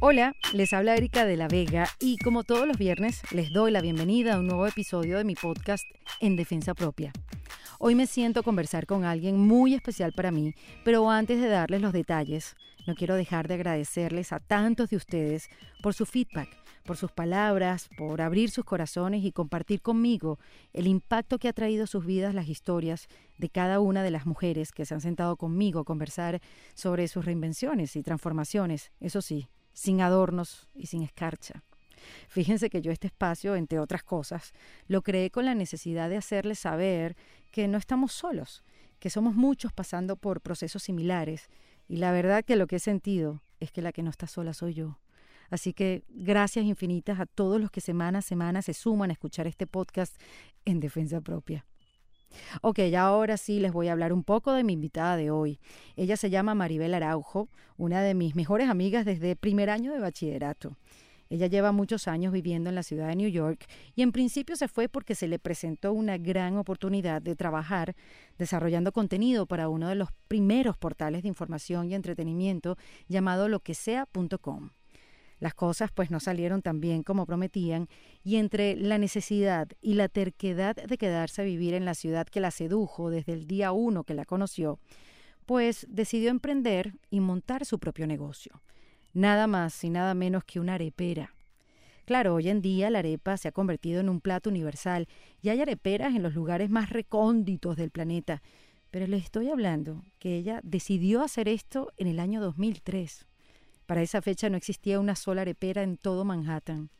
Hola, les habla Erika de la Vega y como todos los viernes les doy la bienvenida a un nuevo episodio de mi podcast En Defensa Propia. Hoy me siento conversar con alguien muy especial para mí, pero antes de darles los detalles, no quiero dejar de agradecerles a tantos de ustedes por su feedback, por sus palabras, por abrir sus corazones y compartir conmigo el impacto que ha traído a sus vidas las historias de cada una de las mujeres que se han sentado conmigo a conversar sobre sus reinvenciones y transformaciones, eso sí, sin adornos y sin escarcha. Fíjense que yo este espacio, entre otras cosas, lo creé con la necesidad de hacerles saber que no estamos solos, que somos muchos pasando por procesos similares y la verdad que lo que he sentido es que la que no está sola soy yo. Así que gracias infinitas a todos los que semana a semana se suman a escuchar este podcast en defensa propia. Ok, ahora sí les voy a hablar un poco de mi invitada de hoy. Ella se llama Maribel Araujo, una de mis mejores amigas desde primer año de bachillerato. Ella lleva muchos años viviendo en la ciudad de New York y en principio se fue porque se le presentó una gran oportunidad de trabajar desarrollando contenido para uno de los primeros portales de información y entretenimiento llamado loquesea.com. Las cosas pues no salieron tan bien como prometían y entre la necesidad y la terquedad de quedarse a vivir en la ciudad que la sedujo desde el día uno que la conoció, pues decidió emprender y montar su propio negocio nada más y nada menos que una arepera. Claro, hoy en día la arepa se ha convertido en un plato universal y hay areperas en los lugares más recónditos del planeta. Pero les estoy hablando que ella decidió hacer esto en el año 2003. Para esa fecha no existía una sola arepera en todo Manhattan.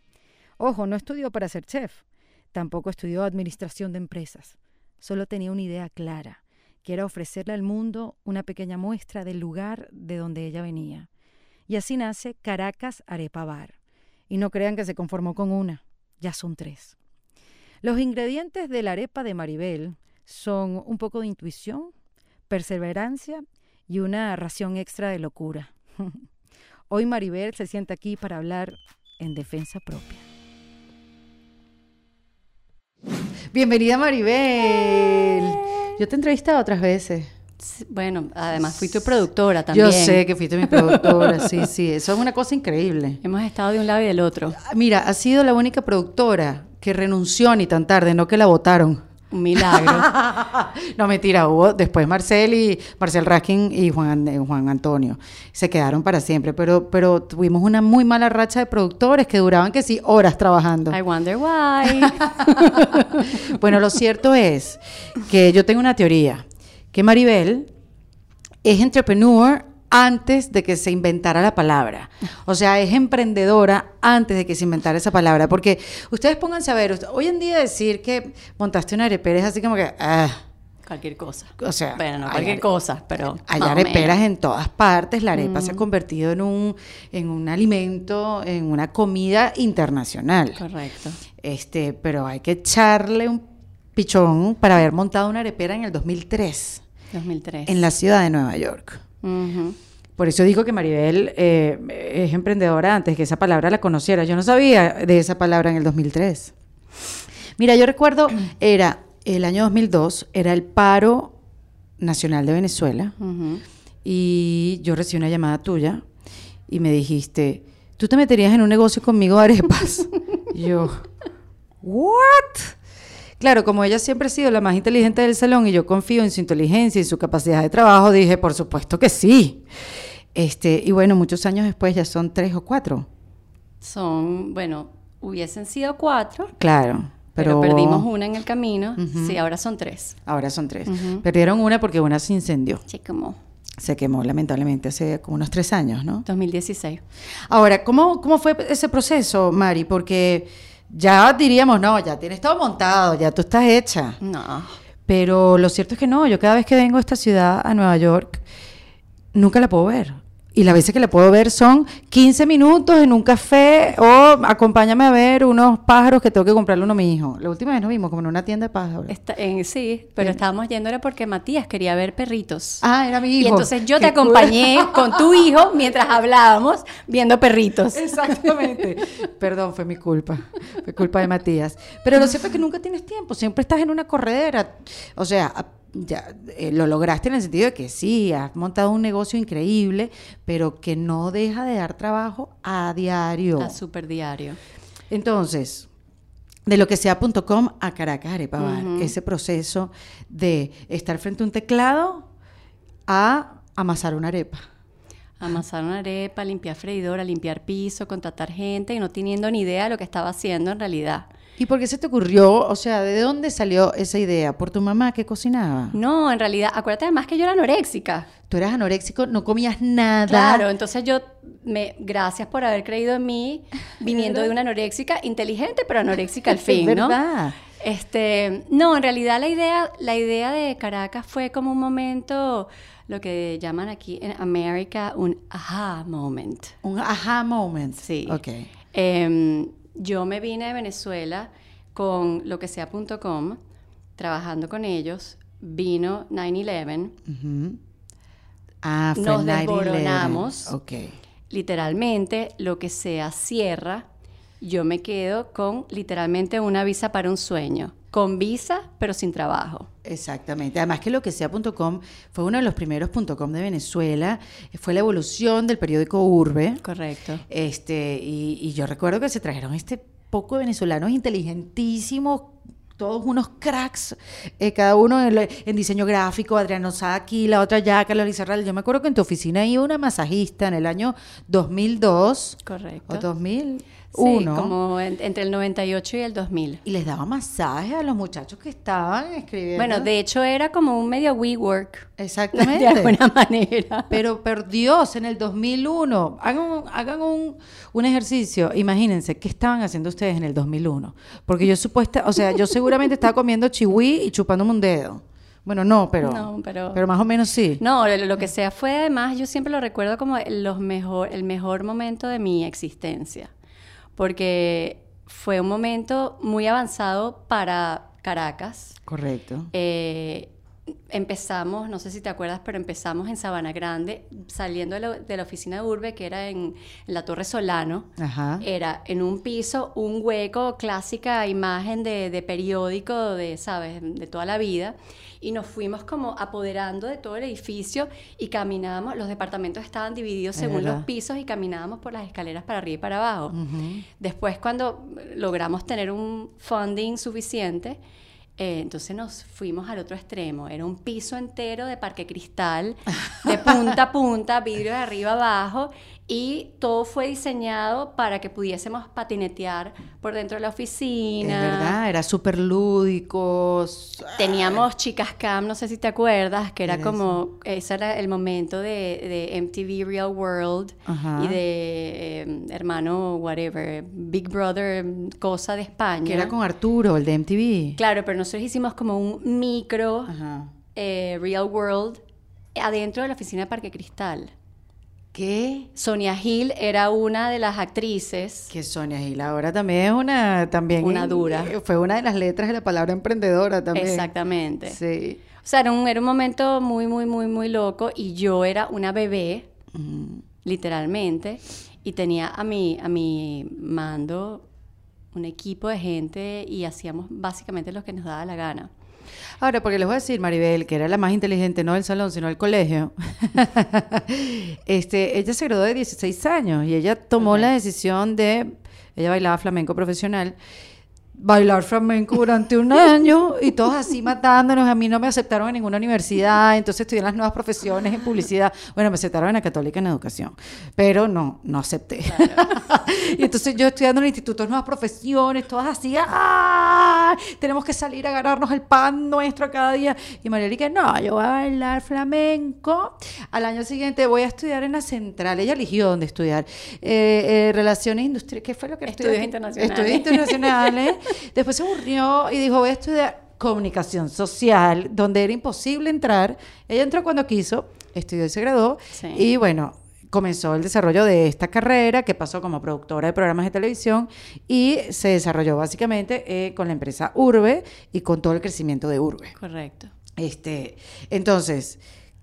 Ojo, no estudió para ser chef, tampoco estudió administración de empresas. Solo tenía una idea clara, que era ofrecerle al mundo una pequeña muestra del lugar de donde ella venía. Y así nace Caracas Arepa Bar. Y no crean que se conformó con una, ya son tres. Los ingredientes de la arepa de Maribel son un poco de intuición, perseverancia y una ración extra de locura. Hoy Maribel se sienta aquí para hablar en defensa propia. Bienvenida Maribel. Yo te he entrevistado otras veces. Bueno, además fui tu productora también. Yo sé que fuiste mi productora, sí, sí, eso es una cosa increíble. Hemos estado de un lado y del otro. Mira, ha sido la única productora que renunció ni tan tarde, no que la votaron. Un milagro. no, mentira, hubo después Marcel y Marcel Raskin y Juan, eh, Juan Antonio. Se quedaron para siempre, pero, pero tuvimos una muy mala racha de productores que duraban que sí horas trabajando. I wonder why. bueno, lo cierto es que yo tengo una teoría que Maribel es entrepreneur antes de que se inventara la palabra. O sea, es emprendedora antes de que se inventara esa palabra. Porque ustedes pónganse a ver, hoy en día decir que montaste una arepera es así como que... Ah, cualquier cosa. O sea, bueno, no cualquier cosa, pero hay areperas en todas partes. La arepa se ha mm. convertido en un en un alimento, en una comida internacional. Correcto. Este, pero hay que echarle un pichón para haber montado una arepera en el 2003. 2003. En la ciudad de Nueva York. Por eso digo que Maribel eh, es emprendedora antes que esa palabra la conociera. Yo no sabía de esa palabra en el 2003. Mira, yo recuerdo, era el año 2002, era el paro nacional de Venezuela. Y yo recibí una llamada tuya y me dijiste, ¿tú te meterías en un negocio conmigo de arepas? y yo, ¿what? Claro, como ella siempre ha sido la más inteligente del salón y yo confío en su inteligencia y su capacidad de trabajo, dije, por supuesto que sí. Este, y bueno, muchos años después ya son tres o cuatro. Son, bueno, hubiesen sido cuatro. Claro. Pero, perdimos una en el camino. Sí, ahora son tres. Ahora son tres. Perdieron una porque una se incendió. Se quemó. Se quemó, lamentablemente, hace como unos tres años, ¿no? 2016. Ahora, ¿cómo, cómo fue ese proceso, Mari? Porque ya diríamos, no, ya tienes todo montado, ya tú estás hecha. No. Pero lo cierto es que no, yo cada vez que vengo a esta ciudad, a Nueva York, nunca la puedo ver. Y las veces que la puedo ver son 15 minutos en un café o acompáñame a ver unos pájaros que tengo que comprarle uno a mi hijo. La última vez nos vimos como en una tienda de pájaros. sí, pero estábamos yendo era porque Matías quería ver perritos. Ah, era mi hijo. Y entonces yo te acompañé con tu hijo mientras hablábamos viendo perritos. Exactamente. Perdón, fue mi culpa. Fue culpa de Matías. Pero lo cierto es que nunca tienes tiempo, siempre estás en una corredera. O sea, ya eh, lo lograste en el sentido de que sí, has montado un negocio increíble, pero que no deja de dar trabajo a diario. A super diario. Entonces, de lo que sea.com a Caracas Arepa Bar, ese proceso de estar frente a un teclado a amasar una arepa. Amasar una arepa, limpiar freidora, limpiar piso, contratar gente y no teniendo ni idea de lo que estaba haciendo en realidad. ¿Y por qué se te ocurrió? O sea, ¿de dónde salió esa idea? ¿Por tu mamá que cocinaba? No, en realidad, acuérdate además que yo era anoréxica. Tú eras anoréxico, no comías nada. Claro, entonces yo, me, gracias por haber creído en mí, viniendo de una anoréxica inteligente, pero anoréxica al fin, es ¿no? verdad. Este, no, en realidad la idea, la idea de Caracas fue como un momento, lo que llaman aquí en América un aha moment. Un aha moment. Sí. Ok. Em, yo me vine de Venezuela con lo que sea.com, trabajando con ellos. Vino 9-11. Ujú. Ah, fue Nos 9/11. desboronamos. Literalmente, lo que sea cierra. Yo me quedo con literalmente una visa para un sueño. Con visa, pero sin trabajo. Exactamente. Además que lo que sea.com fue uno de los primeros .com de Venezuela. Fue la evolución del periódico Urbe. Correcto. Este, y, y yo recuerdo que se trajeron este poco de venezolanos inteligentísimos, todos unos cracks, eh, cada uno en, diseño gráfico, Adriano Sá aquí, la otra allá, Carlos Lizarral. Yo me acuerdo que en tu oficina iba una masajista en el año 2002 Correcto. o 2001. Sí, como en- entre el 98 y el 2000. Y les daba masaje a los muchachos que estaban escribiendo. Bueno, de hecho era como un medio WeWork. Exactamente. De alguna manera. Pero, por Dios, en el 2001, hagan, un, hagan un, un ejercicio. Imagínense, ¿qué estaban haciendo ustedes en el 2001? Porque yo supuesta, o sea, yo seguramente estaba comiendo chihui y chupándome un dedo. Bueno, no, pero, No, pero- pero más o menos sí. No, lo, lo que sea fue además, yo siempre lo recuerdo como los mejor, el mejor momento de mi existencia. Porque fue un momento muy avanzado para Caracas. Correcto. Eh, empezamos, no sé si te acuerdas, pero empezamos en Sabana Grande, saliendo de la, de la oficina de Urbe, que era en, en la Torre Solano. Ajá. Era en un piso, un hueco, clásica imagen de, de periódico, de, ¿sabes?, de toda la vida. Y nos fuimos como apoderando de todo el edificio y caminábamos, los departamentos estaban divididos según los pisos y caminábamos por las escaleras para arriba y para abajo. Después, cuando logramos tener un funding suficiente, eh, entonces nos fuimos al otro extremo. Era un piso entero de parque cristal, de punta a punta, vidrio de arriba abajo, y todo fue diseñado para que pudiésemos patinetear por dentro de la Es oficina. verdad, era súper lúdicos. Teníamos Chicas Cam, no sé si te acuerdas, que era como, ese era el momento de, de MTV Real World Ajá. y de eh, hermano, whatever, Big Brother, cosa de España. Que era con Arturo, el de MTV. Claro, pero nosotros hicimos como un micro eh, Real World adentro de la oficina de Parque Cristal. ¿Qué? Sonia Hill era una de las actrices. Que Sonia Gil ahora también es una, también Una dura. eh, Fue una de las letras de la palabra emprendedora también. Exactamente. Sí. O sea, era un, era un momento muy, muy, muy, muy loco y yo era una bebé, Mm. literalmente, y tenía a mi, a mi mando un equipo de gente y hacíamos básicamente lo que nos daba la gana. Ahora, porque les voy a decir, Maribel, que era la más inteligente, no del salón, sino del colegio. este, ella se graduó de 16 años y ella tomó la decisión de, ella bailaba flamenco profesional, bailar flamenco durante un año y todos así matándonos. A mí no me aceptaron en ninguna universidad, entonces estudié en las nuevas profesiones en publicidad. Bueno, me aceptaron en la católica en educación, pero no, no acepté. y entonces yo estudiando en el instituto de nuevas profesiones, todas así, ¡ah! Tenemos que salir a ganarnos el pan nuestro cada día. Y María que no, yo voy a bailar flamenco. Al año siguiente voy a estudiar en la central. Ella eligió dónde estudiar. Eh, eh, relaciones industriales, ¿qué fue lo que Estudios estudió? internacionales. Estudios internacionales. Después se aburrió y dijo, voy a estudiar comunicación social, donde era imposible entrar. Ella entró cuando quiso, estudió y se graduó. Sí. Y bueno, comenzó el desarrollo de esta carrera que pasó como productora de programas de televisión y se desarrolló básicamente eh, con la empresa Urbe y con todo el crecimiento de Urbe. Correcto. Este, entonces,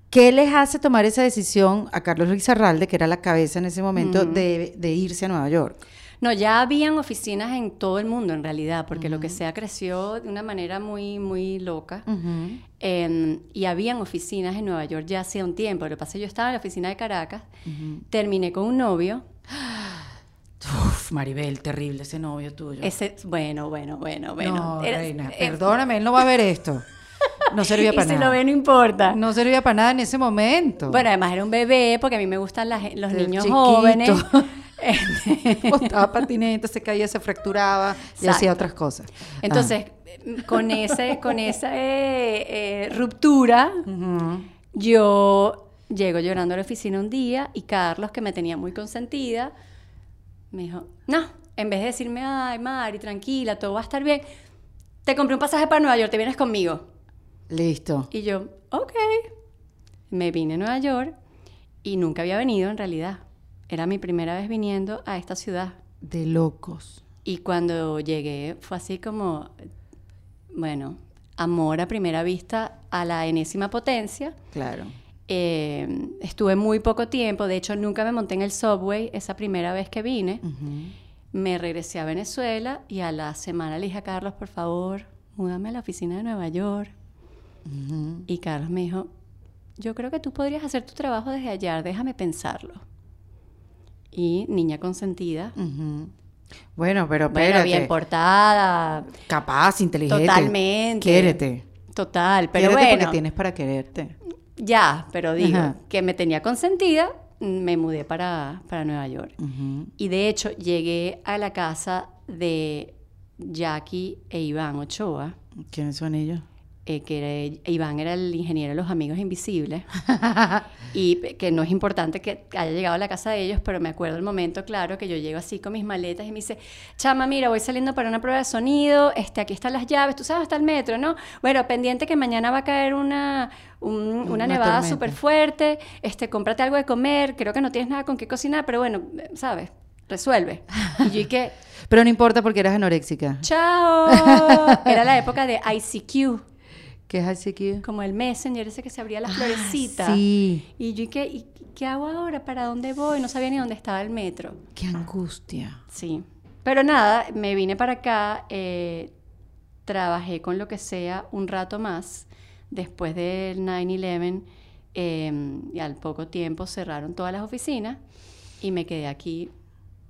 ¿qué les hace tomar esa decisión a Carlos Luis Arralde, que era la cabeza en ese momento, de, de irse a Nueva York? No, ya habían oficinas en todo el mundo en realidad, porque lo que sea creció de una manera muy, muy loca. Em, y habían oficinas en Nueva York ya hacía un tiempo. Lo que pasa es que yo estaba en la oficina de Caracas, terminé con un novio. Uf, Maribel, terrible ese novio tuyo. Ese, bueno, bueno, bueno, bueno. no, reina, eh, perdóname, él no va a ver esto. No servía y para si nada. lo ve, no importa. No servía para nada en ese momento. Bueno, además era un bebé, porque a mí me gustan las- los El niños chiquito. jóvenes. Botaba patineta, se caía, se fracturaba y hacía otras cosas. Entonces, con, ese, con esa eh, eh, ruptura, Ah. Yo llego llorando a la oficina un día y Carlos, que me tenía muy consentida, me dijo, no, en vez de decirme, ay, Mari, tranquila, todo va a estar bien, te compré un pasaje para Nueva York, te vienes conmigo. Listo. Y yo, ok. Me vine a Nueva York y nunca había venido en realidad. Era mi primera vez viniendo a esta ciudad. De locos. Y cuando llegué fue así como, bueno, amor a primera vista a la enésima potencia. Claro. Eh, estuve muy poco tiempo, de hecho nunca me monté en el subway esa primera vez que vine. Me regresé a Venezuela y a la semana le dije a Carlos, por favor, múdame a la oficina de Nueva York. Y Carlos me dijo, yo creo que tú podrías hacer tu trabajo desde allá, déjame pensarlo. Y niña consentida. Bueno, pero bueno, espérate. bien portada, Capaz, inteligente. Totalmente. Quiérete. total, pero Quiérete bueno, porque tienes para quererte. ya, pero digo, Ajá. que me tenía consentida, me mudé para, para Nueva York. Y de hecho llegué a la casa de Jackie e Iván Ochoa, ¿Quiénes son ellos? Eh, que era- Iván era el ingeniero de los Amigos Invisibles. y que no es importante que haya llegado a la casa de ellos, pero me acuerdo el momento, claro, que yo llego así con mis maletas y me dice, chama, mira, voy saliendo para una prueba de sonido, este, aquí están las llaves, tú sabes, hasta el metro, ¿no? Bueno, pendiente que mañana va a caer una, un- una, Una nevada súper fuerte, este, cómprate algo de comer, creo que no tienes nada con qué cocinar, pero bueno, ¿sabes? Resuelve. Y yo y que, Pero no importa porque eras anoréxica. chao. Era la época de ICQ ¿Qué es ICQ? como el Messenger, ese que se abría la Ah, florecita. sí. Y yo, ¿y qué, y qué hago ahora? ¿Para dónde voy? No sabía ni dónde estaba el metro. Qué angustia. Sí. Pero nada, me vine para acá, eh, trabajé con lo que sea un rato más. Después del 9-11, eh, y al poco tiempo cerraron todas las oficinas y me quedé aquí,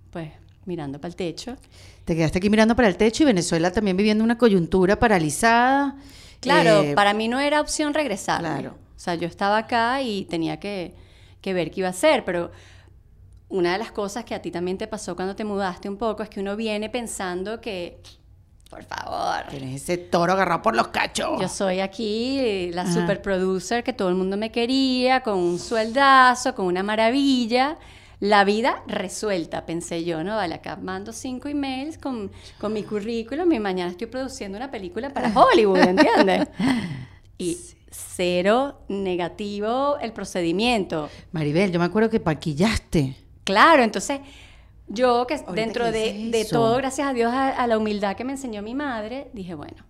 pues, mirando para el techo. Te quedaste aquí mirando para el techo y Venezuela también viviendo una coyuntura paralizada. Claro, Eh, para mí no era opción regresar. Claro. O sea, yo estaba acá y tenía que, que ver qué iba a hacer, pero una de las cosas que a ti también te pasó cuando te mudaste un poco es que uno viene pensando que, por favor, Tienes ese toro agarrado por los cachos. yo soy aquí la Ajá. super producer que todo el mundo me quería, con un sueldazo, con una maravilla. La vida resuelta, pensé yo, ¿no? Vale, acá mando cinco emails con, con mi currículum y mañana estoy produciendo una película para Hollywood, ¿entiendes? Y cero negativo el procedimiento. Maribel, yo me acuerdo que paquillaste. Claro, entonces yo que Ahorita dentro que de, de todo, gracias a Dios, a, a la humildad que me enseñó mi madre, dije, bueno,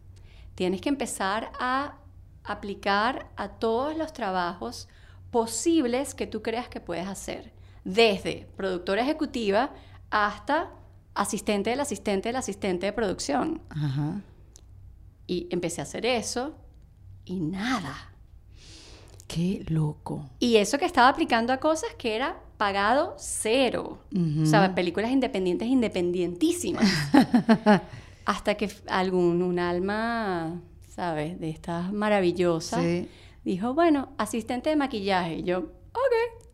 tienes que empezar a aplicar a todos los trabajos posibles que tú creas que puedes hacer, desde productora ejecutiva hasta asistente del asistente del asistente de producción. Ajá. Y empecé a hacer eso y nada. Qué loco. Y eso que estaba aplicando a cosas que era pagado cero. O sea, películas independientes, independientísimas. Hasta que algún, un alma, ¿sabes? De estas maravillosas, Sí. dijo, bueno, asistente de maquillaje. Y yo,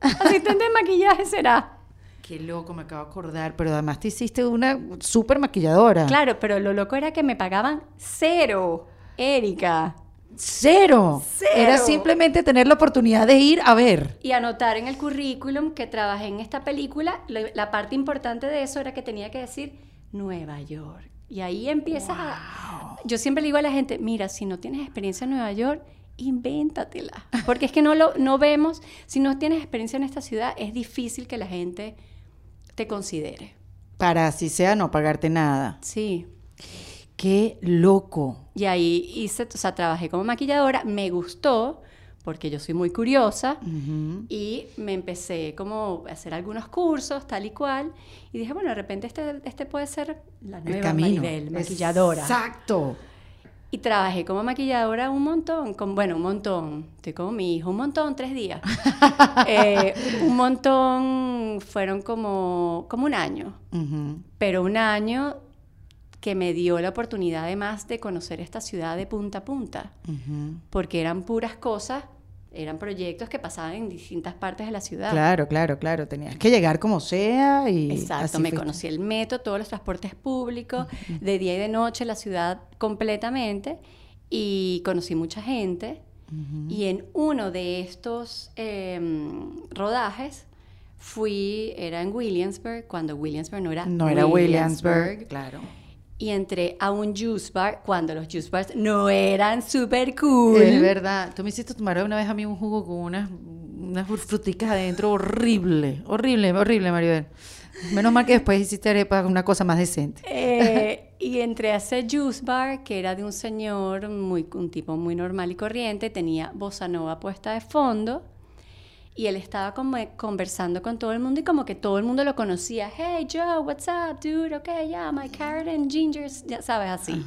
asistente de maquillaje será. Qué loco, me acabo de acordar. Pero además te hiciste una súper maquilladora. Claro, pero lo loco era que me pagaban cero, Erika. Cero. Cero. Era simplemente tener la oportunidad de ir a ver. Y anotar en el currículum que trabajé en esta película, la parte importante de eso era que tenía que decir Nueva York. Y ahí empiezas a... Yo siempre le digo a la gente, mira, si no tienes experiencia en Nueva York, invéntatela. Porque es que no lo no vemos, si no tienes experiencia en esta ciudad, es difícil que la gente te considere. Para así sea no pagarte nada. Sí. Qué loco. Y ahí hice, o sea, trabajé como maquilladora, me gustó porque yo soy muy curiosa y me empecé como a hacer algunos cursos, tal y cual, y dije, bueno, de repente este, este puede ser la nueva. Maribel, maquilladora. Exacto. Y trabajé como maquilladora un montón, con, bueno, un montón, estoy como mi hijo, un montón, tres días. Eh, un montón fueron como, como un año, pero un año que me dio la oportunidad además de conocer esta ciudad de punta a punta, porque eran puras cosas, eran proyectos que pasaban en distintas partes de la ciudad. Claro, claro, claro. Tenías que llegar como sea y. Exacto, así me conocí el metro, todos los transportes públicos, de día y de noche, la ciudad completamente, y conocí mucha gente. Ujú. Y en uno de estos em, rodajes fui, era en Williamsburg, cuando Williamsburg no era No era Williamsburg. Claro. Y entré a un juice bar cuando los juice bars no eran súper cool. Es verdad. Tú me hiciste tomar una vez a mí un jugo con unas, unas fruticas adentro horrible. Horrible, horrible, Maribel. Menos mal que después hiciste arepa, una cosa más decente. Eh, y entré a ese juice bar que era de un señor, muy, un tipo muy normal y corriente, tenía bossa nova puesta de fondo y él estaba como conversando con todo el mundo y como que todo el mundo lo conocía. Hey Joe, what's up, dude? Okay, yeah, my carrot and gingers, ya sabes así.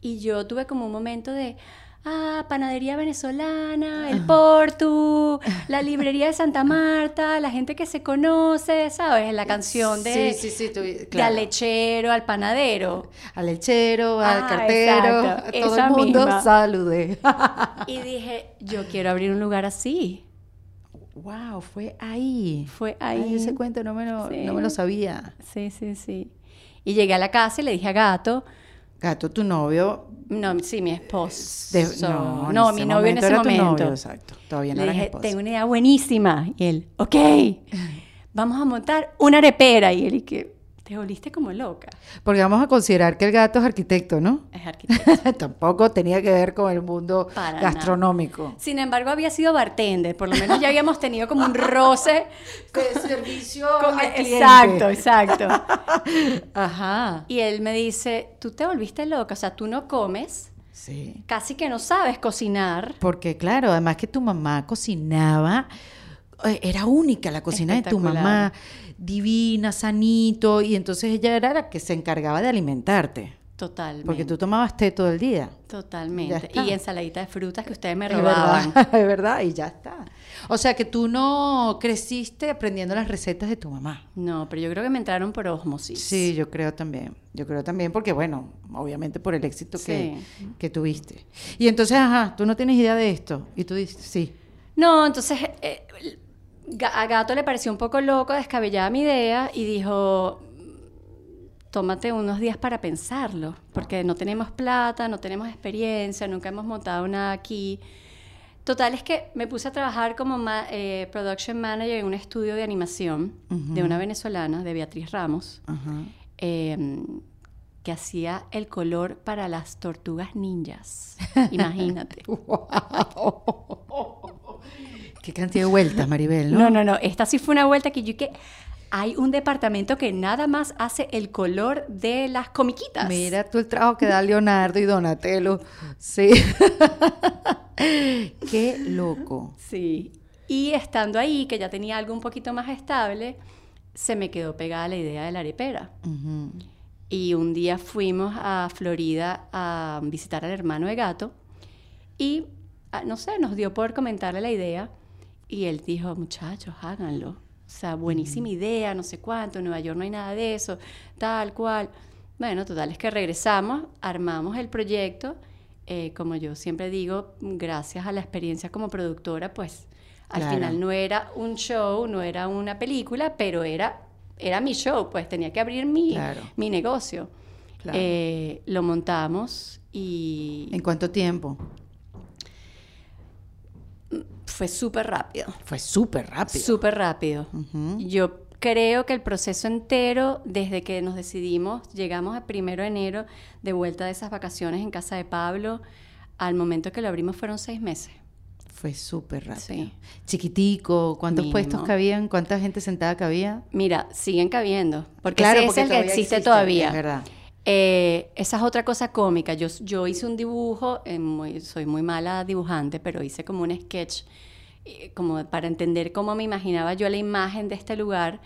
Y yo tuve como un momento de, ah, panadería venezolana, el Portu, la librería de Santa Marta, la gente que se conoce, ¿sabes? La canción de, Sí, sí, sí. tú- de claro. al lechero, al panadero. Al lechero, al Ah, cartero, exacto, a todo el mundo misma. saludé. Y dije, yo quiero abrir un lugar así. Wow, fue ahí. Fue Ay, ahí. ese cuento no me lo, Sí. no me lo sabía. Sí, sí, sí. Y llegué a la casa y le dije a Gato, Gato, tu novio. no, sí, mi esposo. de- no, no, mi novio en ese era tu momento. novio, exacto. Todavía no Le dije, tengo una idea buenísima. Y él, ok, vamos a montar una arepera. Y él, y que, te volviste como loca. Porque vamos a considerar que el gato es arquitecto, ¿no? Es arquitecto. Tampoco tenía que ver con el mundo Para gastronómico. Sin embargo, había sido bartender. Por lo menos ya habíamos tenido como un roce. De servicio con- al exacto, exacto. Ajá. Y él me dice, tú te volviste loca. O sea, tú no comes, Sí. casi que no sabes cocinar. Porque claro, además que tu mamá cocinaba, eh, era única la cocina de tu mamá, divina, sanito, y entonces ella era la que se encargaba de alimentarte. Totalmente. Porque tú tomabas té todo el día. Totalmente. Y ensaladita de frutas que ustedes me Es robaban. verdad, es verdad, y ya está. O sea que tú no creciste aprendiendo las recetas de tu mamá. No, pero yo creo que me entraron por osmosis. Sí, yo creo también. Yo creo también porque, bueno, obviamente por el éxito que, Sí. que tuviste. Y entonces, ajá, tú no tienes idea de esto. Y tú dices, sí. No, entonces eh, a Gato le pareció un poco loco, descabellada mi idea y dijo, tómate unos días para pensarlo, porque no tenemos plata, no tenemos experiencia, nunca hemos montado nada aquí. Total es que me puse a trabajar como ma- eh, production manager en un estudio de animación de una venezolana, de Beatriz Ramos, eh, que hacía el color para las tortugas ninjas. Imagínate. Qué cantidad de vueltas, Maribel, ¿no? No, no, no. Esta sí fue una vuelta que yo que hay un departamento que nada más hace el color de las comiquitas. Mira tú el trabajo que da Leonardo y Donatello. Sí. Qué loco. Sí. Y estando ahí, que ya tenía algo un poquito más estable, se me quedó pegada la idea de la arepera. Y un día fuimos a Florida a visitar al hermano de gato y, ah, no sé, nos dio por comentarle la idea y él dijo, muchachos, háganlo. O sea, buenísima idea, no sé cuánto, en Nueva York no hay nada de eso, tal cual. Bueno, total, es que regresamos, armamos el proyecto. eh, como yo siempre digo, gracias a la experiencia como productora, pues al Claro. final no era un show, no era una película, pero era, era mi show, pues tenía que abrir mi, Claro. mi negocio. Claro. Eh, lo montamos y ¿En cuánto tiempo? Fue súper rápido, Fue súper rápido. súper rápido. Yo creo que el proceso entero, desde que nos decidimos, llegamos a primero de enero de vuelta de esas vacaciones en casa de Pablo, al momento que lo abrimos fueron seis meses. Fue súper rápido. Sí. Chiquitico, ¿cuántos Mínimo. puestos cabían? ¿Cuánta gente sentada cabía? Mira, siguen cabiendo, porque Claro, ese porque es el que todavía existe existe, todavía. es verdad. Eh, esa es otra cosa cómica. Yo, yo hice un dibujo, eh, muy- soy muy mala dibujante, pero hice como un sketch, eh, como para entender cómo me imaginaba yo la imagen de este lugar.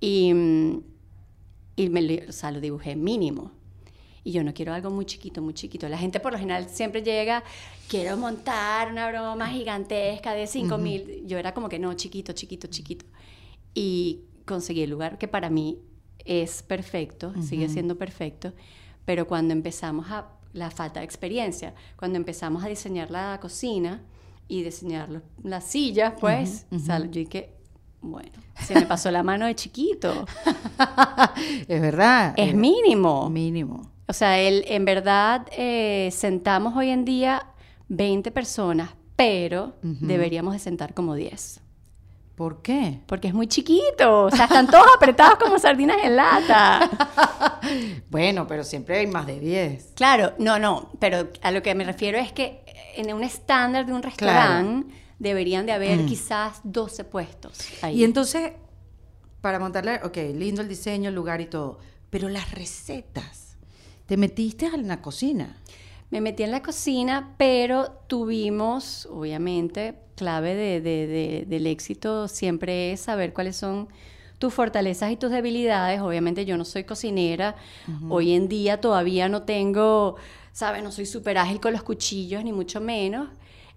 Y, mm, y me, o sea, lo dibujé mínimo. Y yo no quiero algo muy chiquito, muy chiquito. La gente por lo general siempre llega, quiero montar una broma gigantesca de 5 mil. Yo era como que no, chiquito, chiquito, chiquito. Y conseguí el lugar que para mí es perfecto, sigue siendo perfecto, pero cuando empezamos a, la falta de experiencia, cuando empezamos a diseñar la cocina y diseñar los- las sillas, pues, o sea, yo dije, bueno, se me pasó la mano de chiquito. es verdad. Es mínimo. Mínimo. O sea, el, en verdad eh, sentamos hoy en día 20 personas, pero deberíamos de sentar como 10. ¿Por qué? Porque es muy chiquito. O sea, están todos apretados como sardinas en lata. Bueno, pero siempre hay más de 10. Claro, no, no. Pero a lo que me refiero es que en un estándar de un restaurante deberían de haber quizás 12 puestos. ahí. Y entonces, para montarle, ok, lindo el diseño, el lugar y todo, pero las recetas, te metiste en la cocina. Me metí en la cocina, pero tuvimos, obviamente, clave de- de- de- del éxito siempre es saber cuáles son tus fortalezas y tus debilidades. Obviamente yo no soy cocinera, hoy en día todavía no tengo, ¿sabes? No soy súper ágil con los cuchillos, ni mucho menos.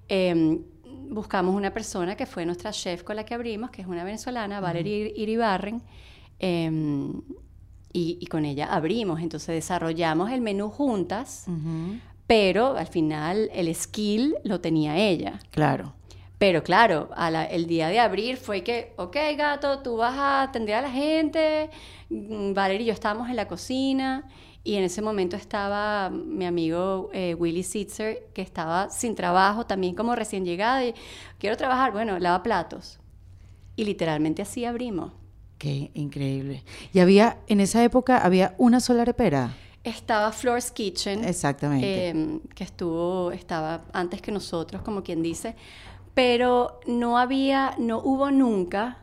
Em, buscamos una persona que fue nuestra chef con la que abrimos, que es una venezolana, Valerie Iribarren. em, y, y con ella abrimos, entonces desarrollamos el menú juntas, pero al final el skill lo tenía ella. Claro. Pero claro, a la- el día de abrir fue que, ok, gato, tú vas a atender a la gente. Mm, Valeria y yo estábamos en la cocina y en ese momento estaba mi amigo eh, Willy Sitzer, que estaba sin trabajo, también como recién llegada. Y quiero trabajar, bueno, lava platos. Y literalmente así abrimos. Qué increíble. Y había, en esa época, había una sola arepera. Estaba Floor's Kitchen. Exactamente. eh, que estuvo, estaba antes que nosotros, como quien dice, pero no había, no hubo nunca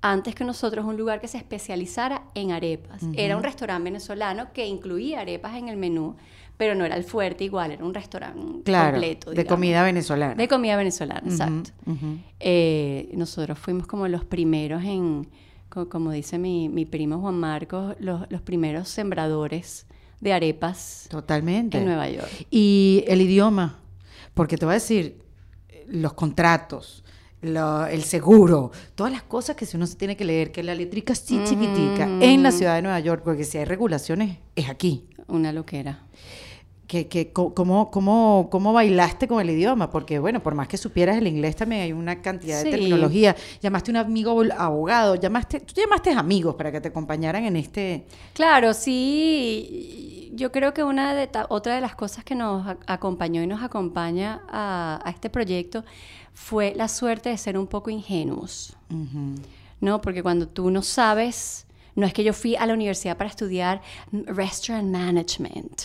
antes que nosotros un lugar que se especializara en arepas. Era un restaurante venezolano que incluía arepas en el menú, pero no era el fuerte igual, era un restaurante claro, completo. de digamos. comida venezolana. De comida venezolana, Ujú, exacto. Eh, nosotros fuimos como los primeros en, co- como dice mi, mi primo Juan Marcos, los, los primeros sembradores de arepas Totalmente. en Nueva York. Y el idioma, porque te voy a decir, los contratos, lo- el seguro, todas las cosas que si uno se tiene que leer, que la letrica sí chiquitica en la ciudad de Nueva York, porque si hay regulaciones, es aquí. Una loquera. Que, que, ¿cómo, cómo, ¿Cómo bailaste con el idioma? Porque, bueno, por más que supieras el inglés, también hay una cantidad Sí. de terminología. Llamaste a un amigo abogado, llamaste, tú llamaste amigos para que te acompañaran en este... Claro, sí. Yo creo que una de ta- otra de las cosas que nos acompañó y nos acompaña a, a este proyecto fue la suerte de ser un poco ingenuos. ¿no? Porque cuando tú no sabes, no es que yo fui a la universidad para estudiar restaurant management,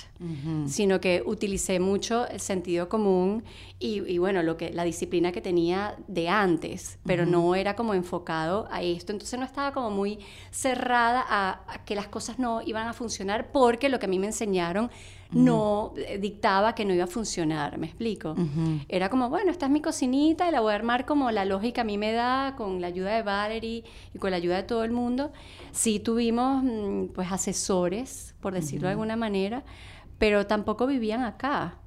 sino que utilicé mucho el sentido común y, y, bueno, lo que, la disciplina que tenía de antes, pero no era como enfocado a esto, entonces no estaba como muy cerrada a, a que las cosas no iban a funcionar porque lo que a mí me enseñaron no eh, dictaba que no iba a funcionar, ¿me explico? Era como, bueno, esta es mi cocinita y la voy a armar como la lógica a mí me da, con la ayuda de Valerie y con la ayuda de todo el mundo. Sí tuvimos, mm, pues, asesores, por decirlo de alguna manera, pero tampoco vivían acá.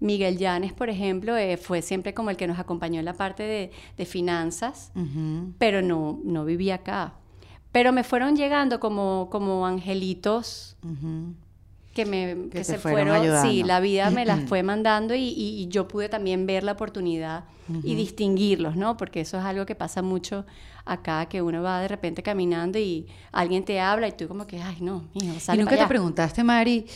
Miguel Llanes, por ejemplo, eh, fue siempre como el que nos acompañó en la parte de, de finanzas, pero no, no vivía acá. Pero me fueron llegando como, como angelitos. Que me Que que te se fueron fueron, sí, la vida me las fue mandando y, y- y yo pude también ver la oportunidad y distinguirlos, ¿no? Porque eso es algo que pasa mucho acá, que uno va de repente caminando y alguien te habla y tú como que, ay, no, mijo, ¿Y sale nunca para te allá". preguntaste, Mari,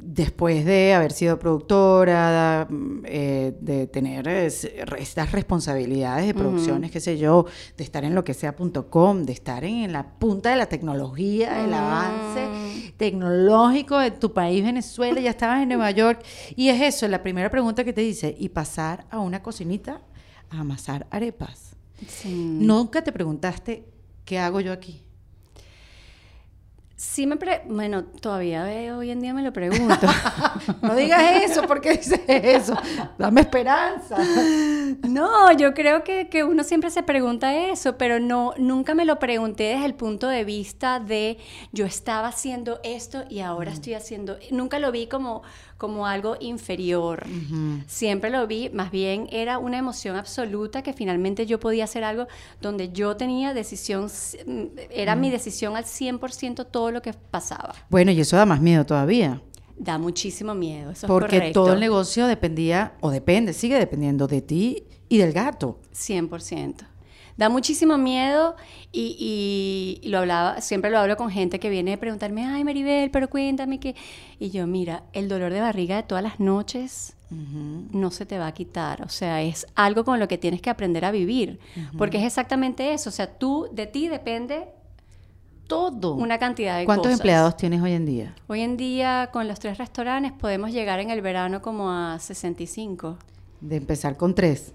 después de haber sido productora, mm, eh, de tener es- estas responsabilidades de producciones, qué sé yo, de estar en lo que sea.com, de estar en, la punta de la tecnología, el avance tecnológico de tu país, Venezuela, ya estabas en Nueva York, y es eso, la primera pregunta que te dice, y pasar a una cocinita a amasar arepas. Sí. Nunca te preguntaste, ¿qué hago yo aquí? Sí me pre bueno, todavía hoy en día me lo pregunto. no digas eso, porque dices eso? Dame esperanza. no, yo creo que, que, uno siempre se pregunta eso, pero no, nunca me lo pregunté desde el punto de vista de yo estaba haciendo esto y ahora estoy haciendo. Nunca lo vi como, como algo inferior. Siempre lo vi, más bien era una emoción absoluta que finalmente yo podía hacer algo donde yo tenía decisión, era mi decisión al 100% todo lo que pasaba. Bueno, y eso da más miedo todavía. Da muchísimo miedo, eso Porque es correcto. todo el negocio dependía, o depende, sigue dependiendo de ti y del gato. 100% da muchísimo miedo y, lo hablaba, siempre lo hablo con gente que viene a preguntarme, ay Maribel, pero cuéntame qué. Y yo, mira, el dolor de barriga de todas las noches no se te va a quitar. O sea, es algo con lo que tienes que aprender a vivir. Porque es exactamente eso. O sea, tú, de ti depende todo. Una cantidad de ¿Cuántos empleados tienes hoy en día? Hoy en día, con los tres restaurantes, podemos llegar en el verano como a 65. De empezar con tres.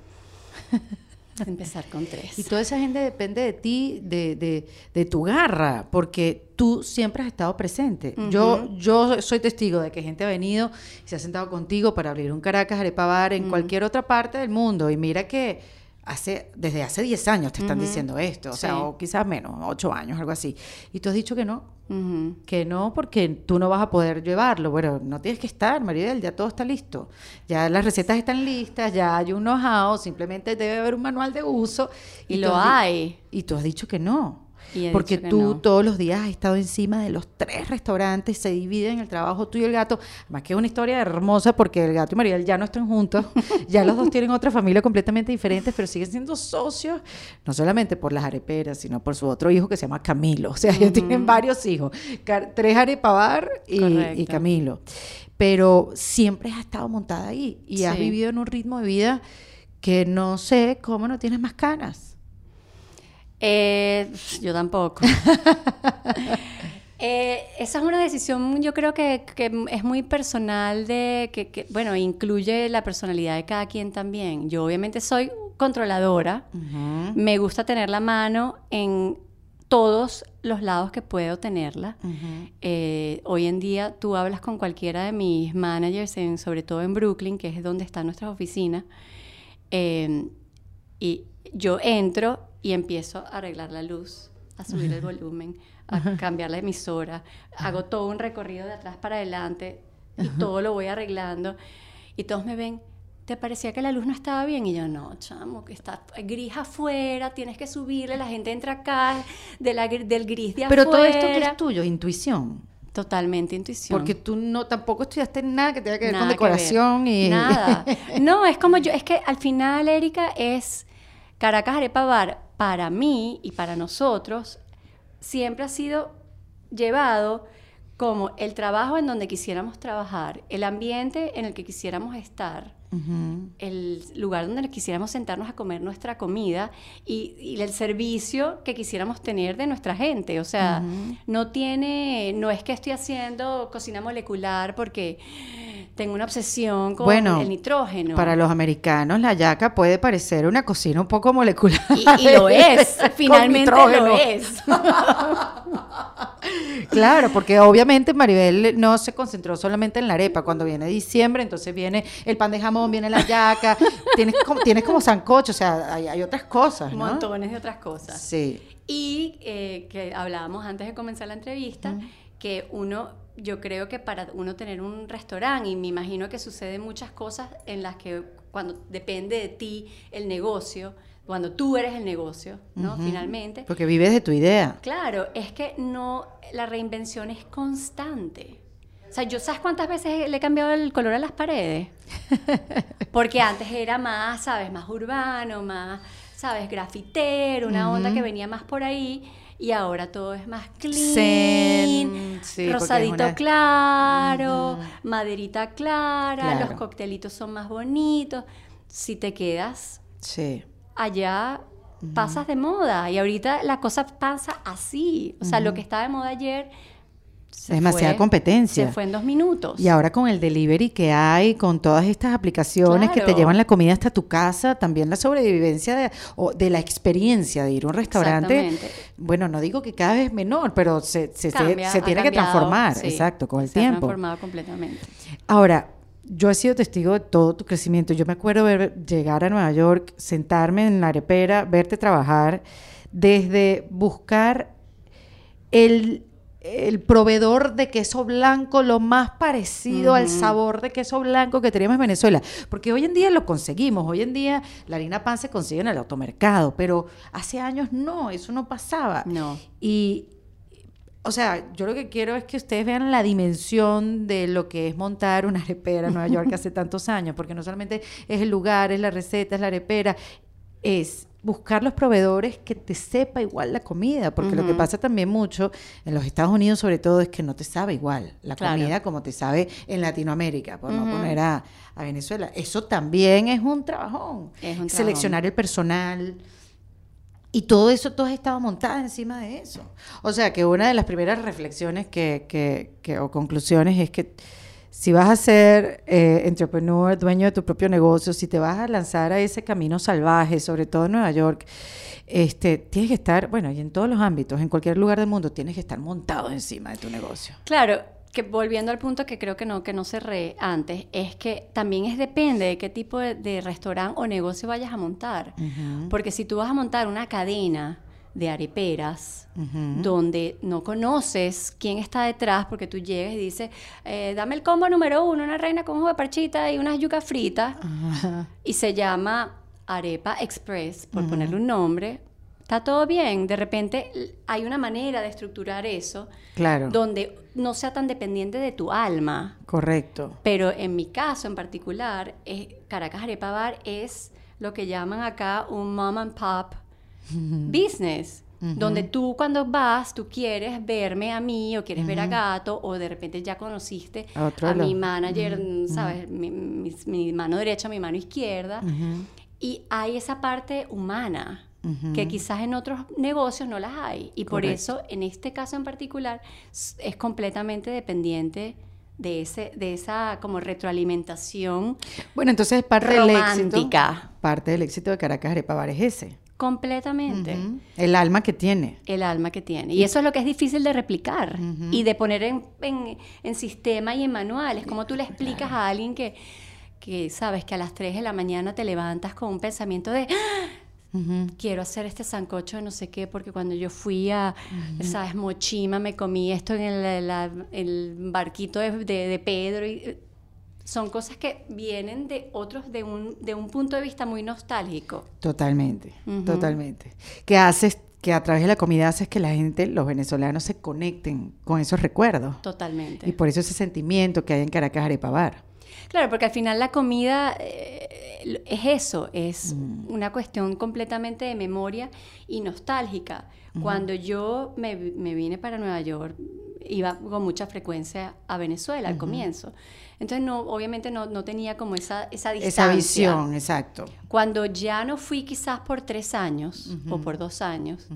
Empezar con tres. Y toda esa gente depende de ti, de, de, tu garra, porque tú siempre has estado presente. yo, yo soy testigo de que gente ha venido y se ha sentado contigo para abrir un Caracas Arepa Bar en cualquier otra parte del mundo. Y mira que hace, desde hace 10 años te están diciendo esto, o sea, o quizás menos, 8 años, algo así. Y tú has dicho que no, que no, porque tú no vas a poder llevarlo. Bueno, no tienes que estar, Maribel, ya todo está listo. Ya las recetas están listas, ya hay un know-how, simplemente debe haber un manual de uso. Y, lo hay. Y tú has dicho que no. Porque tú todos los días has estado encima de los tres restaurantes, se dividen el trabajo tú y el gato. Más que es una historia hermosa porque el gato y Mariel ya no están juntos, ya los dos tienen otra familia completamente diferente, pero siguen siendo socios, no solamente por las areperas, sino por su otro hijo que se llama Camilo. O sea, ellos tienen varios hijos, tres arepabar y, y Camilo. Pero siempre has estado montada ahí y has vivido en un ritmo de vida que no sé cómo no tienes más canas. Eh, yo tampoco. Eh, esa es una decisión, yo creo que, es muy personal de que, bueno, incluye la personalidad de cada quien también. Yo obviamente soy controladora, me gusta tener la mano en todos los lados que puedo tenerla. Eh, hoy en día tú hablas con cualquiera de mis managers, en, sobre todo en Brooklyn, que es donde están nuestras oficinas, y yo entro y empiezo a arreglar la luz, a subir el volumen, a cambiar la emisora. Hago todo un recorrido de atrás para adelante y todo lo voy arreglando. Y todos me ven, ¿te parecía que la luz no estaba bien? Y yo, no, chamo, que está gris afuera, tienes que subirle, la gente entra acá de la, del gris de Pero todo esto que es tuyo, intuición. Totalmente intuición. Porque tú no tampoco estudiaste nada que tenga que ver con decoración y nada. No, es como yo, es que al final Erika es Caracas Arepa Bar para mí y para nosotros siempre ha sido llevado como el trabajo en donde quisiéramos trabajar, el ambiente en el que quisiéramos estar, el lugar donde quisiéramos sentarnos a comer nuestra comida y, el servicio que quisiéramos tener de nuestra gente. O sea, no tiene, no es que estoy haciendo cocina molecular porque tengo una obsesión con el nitrógeno. Para los americanos, la yaca puede parecer una cocina un poco molecular. Y, lo es, finalmente lo es. claro, porque obviamente Maribel no se concentró solamente en la arepa. Cuando viene diciembre, entonces viene el pan de jamón, viene la yaca, tienes como, tienes como sancocho, o sea, hay, otras cosas. ¿no? Montones de otras cosas. Sí. Y eh, que hablábamos antes de comenzar la entrevista, que uno yo creo que para uno tener un restaurante, y me imagino que suceden muchas cosas en las que cuando depende de ti el negocio, cuando tú eres el negocio, ¿no? Finalmente. Porque vives de tu idea. Claro, es que no, la reinvención es constante. O sea, yo sabes cuántas veces le he cambiado el color a las paredes. Porque antes era más, ¿sabes? Más urbano, más, ¿sabes? Grafitero, una onda que venía más por ahí y ahora todo es más clean, rosadito claro, maderita clara, los coctelitos son más bonitos. Si te quedas allá, pasas de moda y ahorita la cosa pasa así. O sea, lo que estaba de moda ayer Se demasiada fue- competencia. Se fue en dos minutos. Y ahora con el delivery que hay, con todas estas aplicaciones que te llevan la comida hasta tu casa, también la sobrevivencia de, o de la experiencia de ir a un restaurante. Bueno, no digo que cada vez es menor, pero se, se, se- Cambia, se ha tiene que transformar, sí, exacto, con el se ha tiempo. transformado completamente. Ahora, yo he sido testigo de todo tu crecimiento. Yo me acuerdo ver, llegar a Nueva York, sentarme en la arepera, verte trabajar, desde buscar el, el proveedor de queso blanco lo más parecido al sabor de queso blanco que teníamos en Venezuela. Porque hoy en día lo conseguimos. Hoy en día la harina pan se consigue en el automercado, pero hace años no, eso no pasaba. No. Y, o sea, yo lo que quiero es que ustedes vean la dimensión de lo que es montar una arepera en Nueva York hace tantos años, porque no solamente es el lugar, es la receta, es la arepera, es buscar los proveedores que te sepa igual la comida, porque lo que pasa también mucho en los Estados Unidos sobre todo es que no te sabe igual la Claro. comida como te sabe en Latinoamérica, por no poner a, a Venezuela. Eso también es un trabajón. Es un Seleccionar el personal, y todo eso, todo estaba montado encima de eso. O sea, que una de las primeras reflexiones que, que- que- o conclusiones es que si vas a ser eh, entrepreneur, dueño de tu propio negocio, si te vas a lanzar a ese camino salvaje, sobre todo en Nueva York, este, tienes que estar, bueno, y en todos los ámbitos, en cualquier lugar del mundo, tienes que estar montado encima de tu negocio. Claro, que volviendo al punto que creo que no, que no cerré antes, es que también es depende de qué tipo de, de restaurante o negocio vayas a montar. Porque si tú vas a montar una cadena de areperas, donde no conoces quién está detrás, porque tú llegas y dices, eh, dame el combo número uno, una reina con jugo de parchita y unas yucas fritas, y se llama Arepa Express, por ponerle un nombre, está todo bien. De repente hay una manera de estructurar eso Claro, donde no sea tan dependiente de tu alma. correcto. Pero en mi caso en particular, es- Caracas Arepa Bar es lo que llaman acá un mom and pop business. Donde tú cuando vas, tú quieres verme a mí o quieres ver a Gato o de repente ya conociste A otro a mi manager, ¿sabes? Mi, mi- mi mano derecha, mi mano izquierda. Y hay esa parte humana que quizás en otros negocios no las hay. Y por Correcto. eso, en este caso en particular, es completamente dependiente de, ese, de esa como retroalimentación Bueno, entonces parte del éxito. romántica. Parte del éxito de Caracas Arepa Bar es ese. Completamente. El alma que tiene. El alma que tiene. Y eso es lo que es difícil de replicar y de poner en, en- en sistema y en manuales. Como tú le explicas a alguien que, que sabes que a las 3 de la mañana te levantas con un pensamiento de "Ah, quiero hacer este sancocho de no sé qué, porque cuando yo fui a, sabes, Mochima, me comí esto en el, la- el barquito de, de- de Pedro. Y, son cosas que vienen de otros, de un, de un punto de vista muy nostálgico. Totalmente, totalmente. Que haces que a través de la comida haces que la gente, los venezolanos, se conecten con esos recuerdos. Totalmente. Y por eso ese sentimiento que hay en Caracas Arepa Bar. Claro, porque al final la comida eh, es eso, es una cuestión completamente de memoria y nostálgica. Cuando yo me vine para Nueva York, iba con mucha frecuencia a Venezuela al comienzo. Entonces, no, obviamente no, no tenía como esa, esa distancia. Esa visión, exacto. Cuando ya no fui quizás por tres años o por dos años,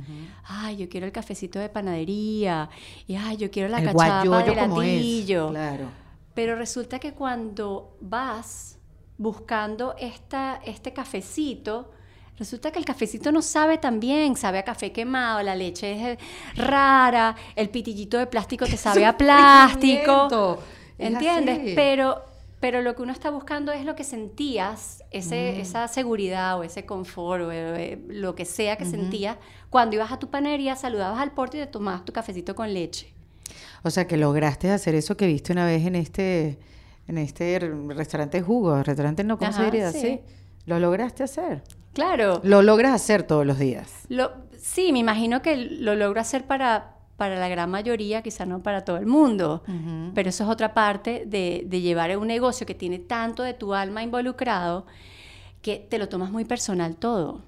ay, yo quiero el cafecito de panadería, y ay, yo quiero la el cachapa de latillo. Claro. Pero resulta que cuando vas buscando esta, este cafecito, resulta que el cafecito no sabe tan bien, sabe a café quemado, la leche es eh, rara, el pitillito de plástico te sabe a plástico. Es ¿Entiendes? Pero, pero lo que uno está buscando es lo que sentías, ese, esa seguridad o ese confort o eh, lo que sea que sentías cuando ibas a tu panadería, saludabas al porte y te tomabas tu cafecito con leche. O sea, que lograste hacer eso que viste una vez en este, en este restaurante jugo, restaurante no, ¿cómo se Ajá, diría? sí. Sí. Lo lograste hacer. Claro. Lo logras hacer todos los días. Lo, sí, me imagino que lo logro hacer para, para la gran mayoría, quizá no para todo el mundo, pero eso es otra parte de, de llevar un negocio que tiene tanto de tu alma involucrado que te lo tomas muy personal todo.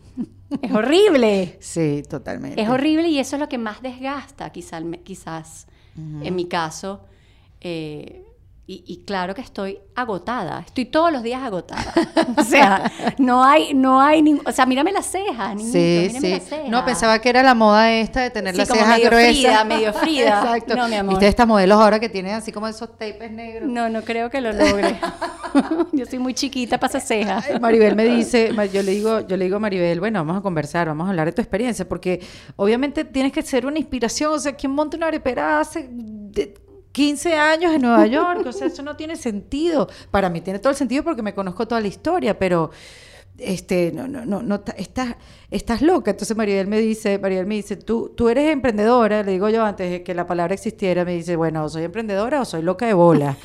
es horrible. Sí, totalmente. Es horrible y eso es lo que más desgasta, quizá, quizás en mi caso, eh, Y, y claro que estoy agotada, estoy todos los días agotada. o sea, no hay, no hay, ning- o sea, mírame las cejas, niñito, Sí, mírame sí. las cejas. No, pensaba que era la moda esta de tener Sí, las como cejas medio gruesas. Frida, medio Frida. Exacto. No, mi amor. Viste estas modelos ahora que tienen así como esos tapes negros. No, no creo que lo logre. Yo soy muy chiquita para esas cejas. Maribel me dice, yo le digo, yo le digo a Maribel, bueno, vamos a conversar, vamos a hablar de tu experiencia, porque obviamente tienes que ser una inspiración, o sea, ¿quién monta una arepera hace de 15 años en Nueva York? O sea, eso no tiene sentido. Para mí tiene todo el sentido porque me conozco toda la historia, pero este, no, no, no, no, estás, estás loca. Entonces Maribel me dice, Maribel me dice, tú, tú eres emprendedora, le digo yo antes de que la palabra existiera, me dice, bueno, o soy emprendedora o soy loca de bola,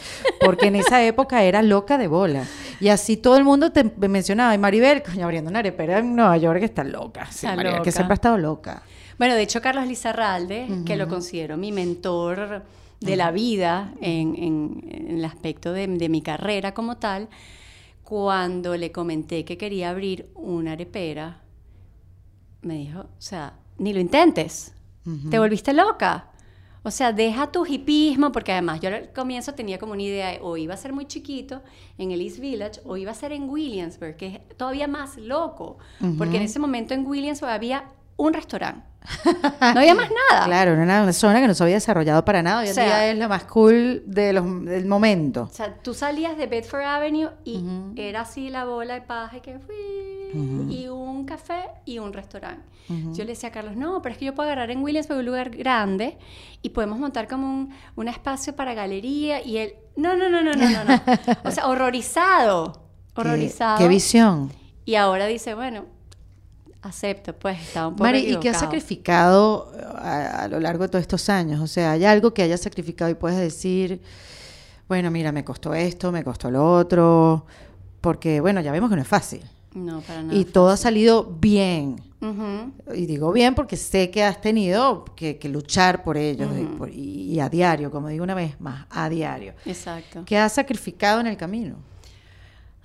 porque en esa época era loca de bola. Y así todo el mundo te me mencionaba, y Maribel, coño, abriendo una arepera en Nueva York está loca. Sí, Está Maribel, que siempre ha estado loca. Bueno, de hecho, Carlos Lizarralde, que lo considero mi mentor de la vida en, en- en el aspecto de, de mi carrera como tal, cuando le comenté que quería abrir una arepera, me dijo, o sea, ni lo intentes, te volviste loca. O sea, deja tu hipismo, porque además yo al comienzo tenía como una idea, de, o iba a ser muy chiquito en el East Village, o iba a ser en Williamsburg, que es todavía más loco, porque en ese momento en Williamsburg había un restaurante. No había más nada. Claro, era una zona que no se había desarrollado para nada. Hoy en O sea- día es la más cool de los, del momento. O sea, tú salías de Bedford Avenue y era así la bola de paja y que fui, y un café y un restaurante. Yo le decía a Carlos, no, pero es que yo puedo agarrar en Williamsburg un lugar grande y podemos montar como un, un espacio para galería y él, no, no, no, no, no, no, no. O sea, horrorizado, Qué- horrorizado. Qué, visión. Y ahora dice, bueno, acepto, pues estaba un poco Mari, ¿y qué has equivocado. sacrificado a, a lo largo de todos estos años? O sea, ¿hay algo que hayas sacrificado y puedes decir, bueno, mira, me costó esto, me costó lo otro? Porque, bueno, ya vemos que no es fácil. No, para nada. Y todo ha salido bien. Y digo bien porque sé que has tenido que, que luchar por ellos y, por- y- y a diario, como digo una vez más, a diario. Exacto. ¿Qué has sacrificado en el camino?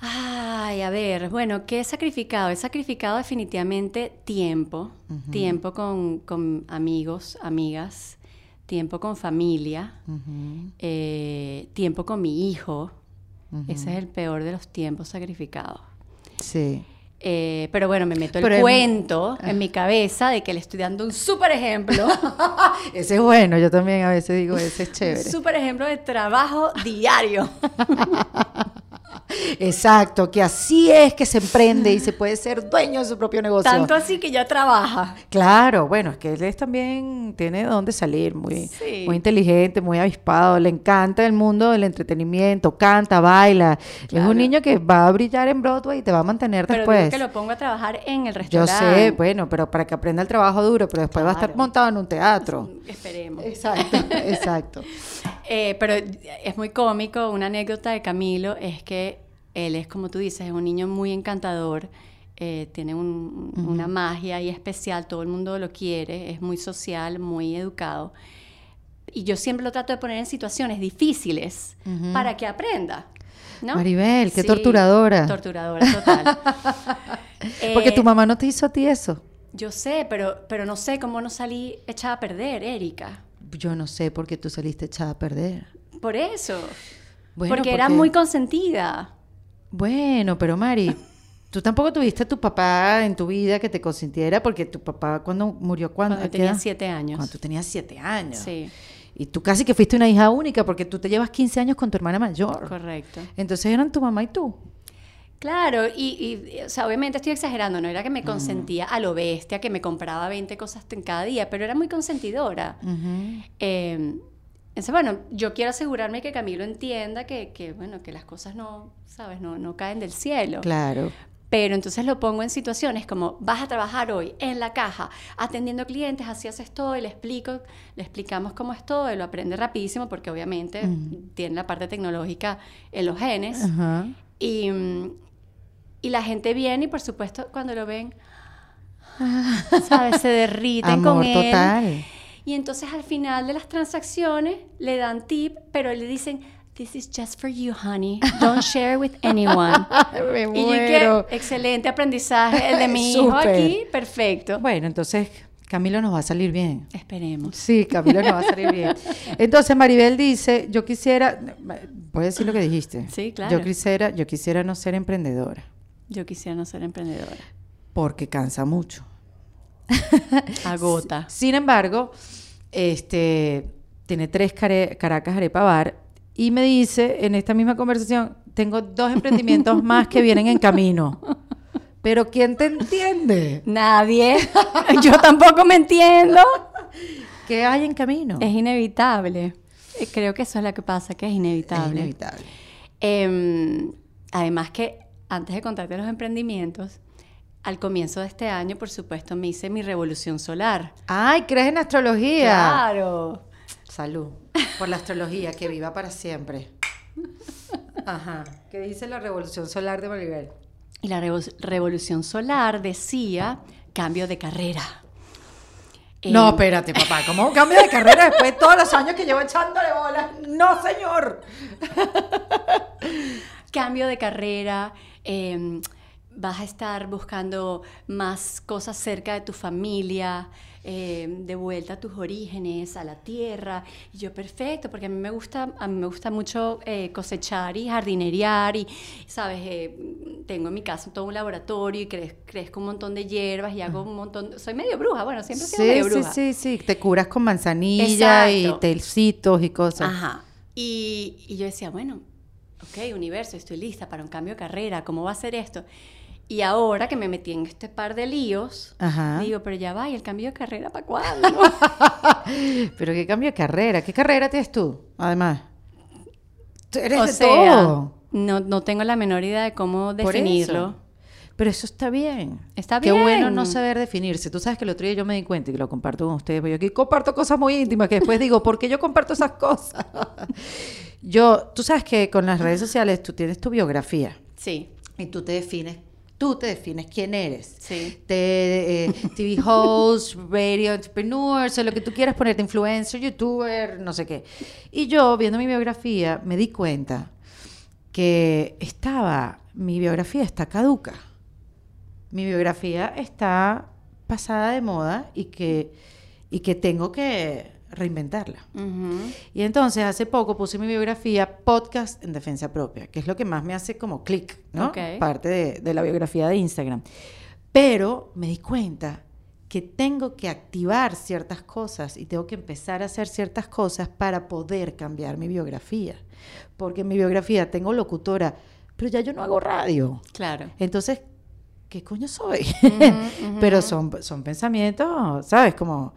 Ay, a ver, bueno, ¿qué he sacrificado? He sacrificado definitivamente tiempo, tiempo con, con amigos, amigas, tiempo con familia, eh, tiempo con mi hijo. Ese es el peor de los tiempos sacrificados. Sí. Eh, pero bueno, me meto el Pero cuento en mi cabeza de que le estoy dando un súper ejemplo, Ese es bueno, yo también a veces digo, ese es un chévere. súper ejemplo de trabajo diario. Exacto, que así es que se emprende y se puede ser dueño de su propio negocio. Tanto así que ya trabaja. Claro, bueno, es que él es también tiene de dónde salir, muy, Sí. muy inteligente, muy avispado, le encanta el mundo del entretenimiento, canta, baila. Es un niño que va a brillar en Broadway y te va a mantener Pero después. digo que lo pongo a trabajar en el Yo restaurante. sé, bueno, pero para que aprenda el trabajo duro, pero después va a estar montado en un teatro. Esperemos. Exacto, exacto. Eh, pero es muy cómico, una anécdota de Camilo es que él es, como tú dices, es un niño muy encantador, eh, tiene un- una magia ahí especial, todo el mundo lo quiere, es muy social, muy educado. Y yo siempre lo trato de poner en situaciones difíciles para que aprenda. ¿no? Maribel, qué torturadora. Torturadora, total. Porque Eh, tu mamá no te hizo a ti eso. Yo sé, pero, pero no sé cómo no salí echada a perder, Erika. Yo no sé por qué tú saliste echada a perder. Por eso. Bueno, porque, era muy consentida. Bueno, pero Mari, tú tampoco tuviste a tu papá en tu vida que te consintiera porque tu papá cuando murió cuando Cuando tenía siete años. Cuando tú tenías siete años. Sí, Y tú casi que fuiste una hija única porque tú te llevas 15 años con tu hermana mayor. correcto. Entonces eran tu mamá y tú. Claro, y, y, o sea, obviamente estoy exagerando, no era que me consentía a lo bestia, que me compraba 20 cosas en cada día, pero era muy consentidora. Eh, entonces, bueno, yo quiero asegurarme que Camilo entienda que, que, bueno, que las cosas no, ¿sabes? No, no caen del cielo. Claro. Pero entonces lo pongo en situaciones como vas a trabajar hoy en la caja atendiendo clientes, así haces todo y le explico, le explicamos cómo es todo y lo aprende rapidísimo porque obviamente tiene la parte tecnológica en los genes Ajá. y, mm, y la gente viene y por supuesto cuando lo ven, ¿sabes? Se derriten Amor con él. total. Y entonces al final de las transacciones le dan tip, pero le dicen, this is just for you, honey. Don't share with anyone. Me Y yo muero. que excelente aprendizaje el de mi hijo aquí, perfecto. Bueno, entonces Camilo nos va a salir bien. Esperemos. Sí, Camilo nos va a salir bien. Entonces Maribel dice, yo quisiera, Puedes decir lo que dijiste. Sí, claro. Yo quisiera, yo quisiera no ser emprendedora. Yo quisiera no ser emprendedora. Porque cansa mucho. Agota. Sin embargo, este tiene tres care- Caracas Arepa Bar y me dice en esta misma conversación, tengo dos emprendimientos más que vienen en camino. Pero ¿quién te entiende? Nadie. Yo tampoco me entiendo. ¿Qué hay en camino? Es inevitable. Eh, Creo que eso es lo que pasa, que es Es inevitable. inevitable. Em, además que antes de contarte los emprendimientos, al comienzo de este año, por supuesto, me hice mi revolución solar. Ay, ¿crees en astrología? Claro. Salud. Por la astrología, que viva para siempre. Ajá. ¿Qué dice la revolución solar de Maribel? Y la revo- revolución solar decía cambio de carrera. No, espérate, papá. ¿Cómo un cambio de carrera después de todos los años que llevo echándole bolas? No, señor. cambio de carrera, eh, vas a estar buscando más cosas cerca de tu familia, eh, de vuelta a tus orígenes, a la tierra. Y yo, perfecto, porque a mí me gusta, a mí me gusta mucho eh, cosechar y jardinerear y, ¿sabes? Eh, tengo en mi casa todo un laboratorio y crez- crezco un montón de hierbas y hago un montón, soy medio bruja, bueno, siempre he sido Sí, medio sí, bruja. sí, sí. Te curas con manzanilla y Exacto. telcitos y cosas. Ajá. Y, y yo decía, bueno, ok, universo, estoy lista para un cambio de carrera, ¿cómo va a ser esto? Y ahora que me metí en este par de líos, Ajá. digo, pero ya va, ¿y el cambio de carrera para cuándo? Pero qué cambio de carrera. ¿Qué carrera tienes tú? Además. Tú eres o de sea, todo. no, no tengo la menor idea de cómo Por definirlo. eso. Pero eso está bien. Está Qué bueno bien. no saber definirse. Tú sabes que el otro día yo me di cuenta y que lo comparto con ustedes, porque yo aquí comparto cosas muy íntimas que después digo, ¿por qué yo comparto esas cosas? yo, tú sabes que con las redes sociales tú tienes tu biografía Sí, y tú te defines, tú te defines quién eres. sí. Te, eh, TV host, radio entrepreneur, o lo que tú quieras ponerte, influencer, youtuber, no sé qué. Y yo, viendo mi biografía, me di cuenta que estaba, mi biografía está caduca. Mi biografía está pasada de moda y que, y que tengo que reinventarla. Y entonces hace poco puse mi biografía podcast en defensa propia, que es lo que más me hace como clic, ¿no? Parte de, de la biografía de Instagram. Pero me di cuenta que tengo que activar ciertas cosas y tengo que empezar a hacer ciertas cosas para poder cambiar mi biografía. Porque en mi biografía tengo locutora, pero ya yo no hago radio. Claro. Entonces, ¿qué coño soy? Pero son, son pensamientos, ¿sabes? Como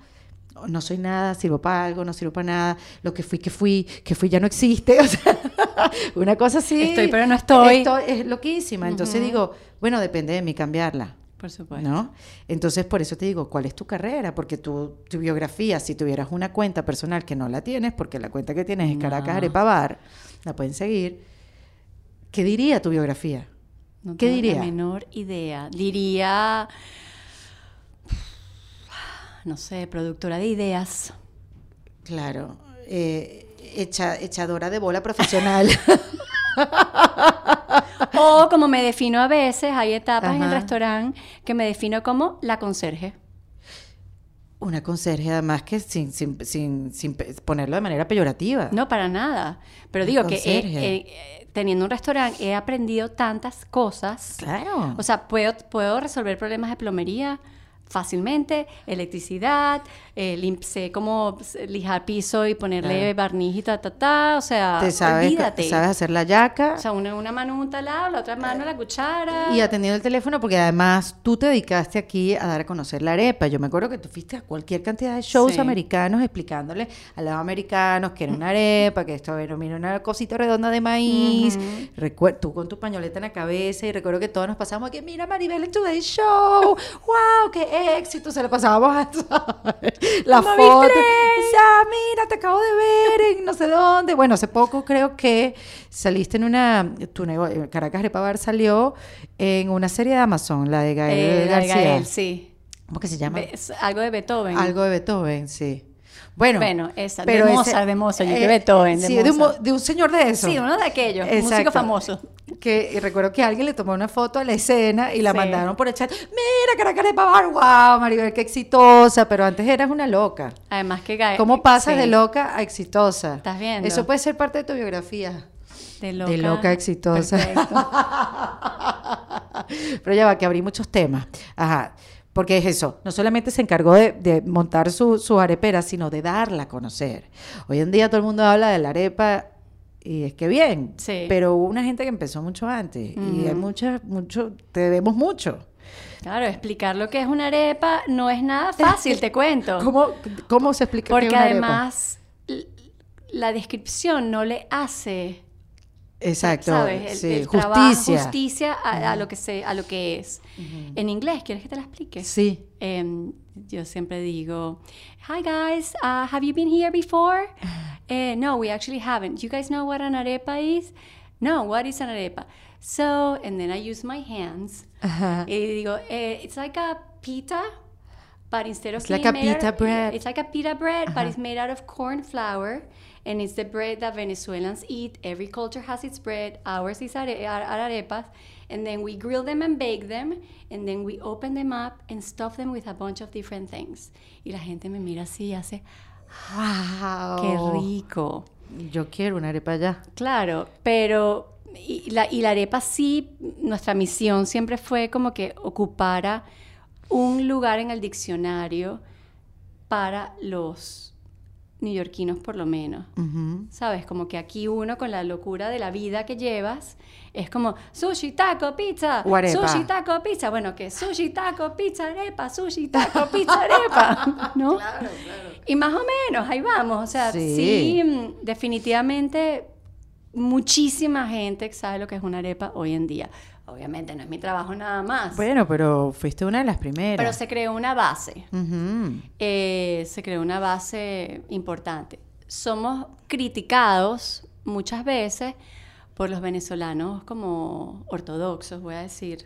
no soy nada, sirvo para algo, no sirvo para nada, lo que fui, que fui, que fui ya no existe. O sea, una cosa así. Estoy, pero no estoy. es loquísima. Entonces digo, bueno, depende de mí cambiarla. Por supuesto. ¿No? Entonces, por eso te digo, ¿cuál es tu carrera? Porque tu, tu biografía, si tuvieras una cuenta personal que no la tienes, porque la cuenta que tienes es Caracas No. Arepa Bar, la pueden seguir, ¿qué diría tu biografía? No ¿Qué diría? La menor idea. Diría, no sé, productora de ideas. Claro, eh, echa- echadora de bola profesional. O como me defino a veces, hay etapas en el restaurante que me defino como la conserje. Una conserje, además, que sin, sin, sin, sin ponerlo de manera peyorativa. No, para nada. Pero digo que he- teniendo un restaurante he aprendido tantas cosas. Claro. O sea, puedo, puedo resolver problemas de plomería fácilmente, electricidad, eh, lim- sé cómo s- lijar piso y ponerle Claro. barniz y ta, ta, ta. O sea, te sabes, olvídate. sabes hacer la yaca O sea, una, una mano un talado, la otra mano la cuchara. y atendiendo el teléfono, porque además tú te dedicaste aquí a dar a conocer la arepa. Yo me acuerdo que tú fuiste a cualquier cantidad de shows Sí. americanos explicándole a los americanos que era una arepa, que esto era mira, una cosita redonda de maíz. Recuer- tú con tu pañoleta en la cabeza y recuerdo que todos nos pasamos aquí, mira Maribel en Today Show, wow, qué éxito, se lo pasábamos a la foto. Ya, mira, te acabo de ver en no sé dónde. Bueno, hace poco creo que saliste en una, tu nego- Caracas Repabar salió en una serie de Amazon, la de Gael Eh, la de García. Gael, sí. ¿Cómo que se llama? Be- algo de Beethoven. Algo de Beethoven, sí. Bueno, Bueno, esa, de pero ese- Mozart, de Mozart, yo que eh, Beethoven, de sí, de un, de señor de eso. Sí, uno de aquellos, músico Exacto. famoso. Que y recuerdo que alguien le tomó una foto a la escena y la Sí. mandaron por el chat. Mira, Caracas de Pavar, wow, Maribel, qué exitosa. Pero antes eras una loca. Además que Gael. ¿Cómo pasas sí. de loca a exitosa? ¿Estás viendo? Eso puede ser parte de tu biografía. De loca, de loca exitosa. Perfecto. Pero ya va, que abrí muchos temas. Ajá. Porque es eso, no solamente se encargó de, de montar su, su arepera, sino de darla a conocer. Hoy en día todo el mundo habla de la arepa y es que bien, Sí. pero hubo una gente que empezó mucho antes y hay Ujú. mucha, mucho, te debemos mucho. Claro, explicar lo que es una arepa no es nada fácil, te cuento. ¿Cómo, cómo se explica qué es Porque una arepa? además la descripción no le hace Exacto, ¿sabes? El, sí, el trabajo, justicia. a, a lo que se, a lo que es. En inglés, ¿quieres que te la explique? Sí. Em, yo siempre digo, Hi guys, uh, have you been here before? Eh, no, we actually haven't. You guys know what an arepa is? No, what is an arepa? So, and then I use my hands. Ajá. Y digo, eh, it's like a pita, but instead of It's like a out pita bread. It's like a pita bread, but it's made out of corn flour, and it's the bread that Venezuelans eat. Every culture has its bread. Ours is are, are, are arepas, and then we grill them and bake them, and then we open them up and stuff them with a bunch of different things. Y la gente me mira así y hace, ¡Wow! qué rico. Yo quiero una arepa ya. Claro, pero y la, y la arepa sí, nuestra misión siempre fue como que ocupara un lugar en el diccionario para los neoyorquinos por lo menos. ¿Sabes? Como que aquí uno con la locura de la vida que llevas es como sushi, taco, pizza, O arepa. sushi, taco, pizza. Bueno, que sushi, taco, pizza, arepa, sushi, taco, pizza, arepa, ¿no? Y más o menos, ahí vamos. O sea, Sí. sí, mm, definitivamente muchísima gente sabe lo que es una arepa hoy en día. Obviamente no es mi trabajo nada más, Bueno, pero fuiste una de las primeras. pero se creó una base. Eh, se creó una base importante. Somos criticados muchas veces por los venezolanos como ortodoxos, voy a decir.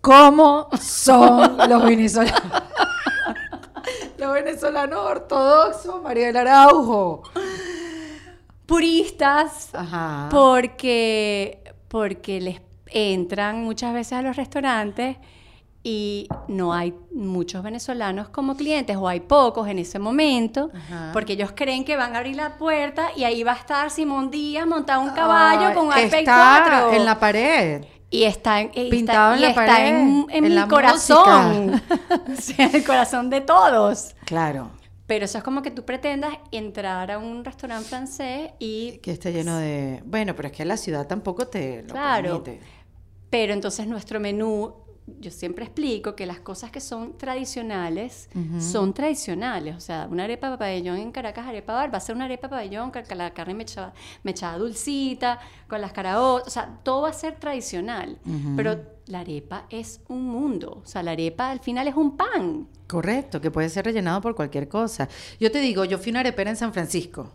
¿Cómo son los venezolanos? los venezolanos ortodoxos, María del Araujo. Puristas, Ajá. porque, porque les entran muchas veces a los restaurantes y no hay muchos venezolanos como clientes o hay pocos en ese momento Ajá. porque ellos creen que van a abrir la puerta y ahí va a estar Simón Díaz montado un caballo Ay, con iPad está 4 en la pared. y está en, y Pintado está, en y la está pared, en, en en mi corazón o sea, el corazón de todos Claro. pero eso es como que tú pretendas entrar a un restaurante francés y Que esté lleno de. Bueno, pero es que la ciudad tampoco te lo Claro. permite. Pero entonces nuestro menú, yo siempre explico que las cosas que son tradicionales son tradicionales. O sea, una arepa pabellón en Caracas, arepa bar, va a ser una arepa pabellón con la carne mechada, mechada dulcita, con las caraotas. O sea, todo va a ser tradicional. Pero la arepa es un mundo. O sea, la arepa al final es un pan. Correcto, que puede ser rellenado por cualquier cosa. Yo te digo, yo fui una arepera en San Francisco,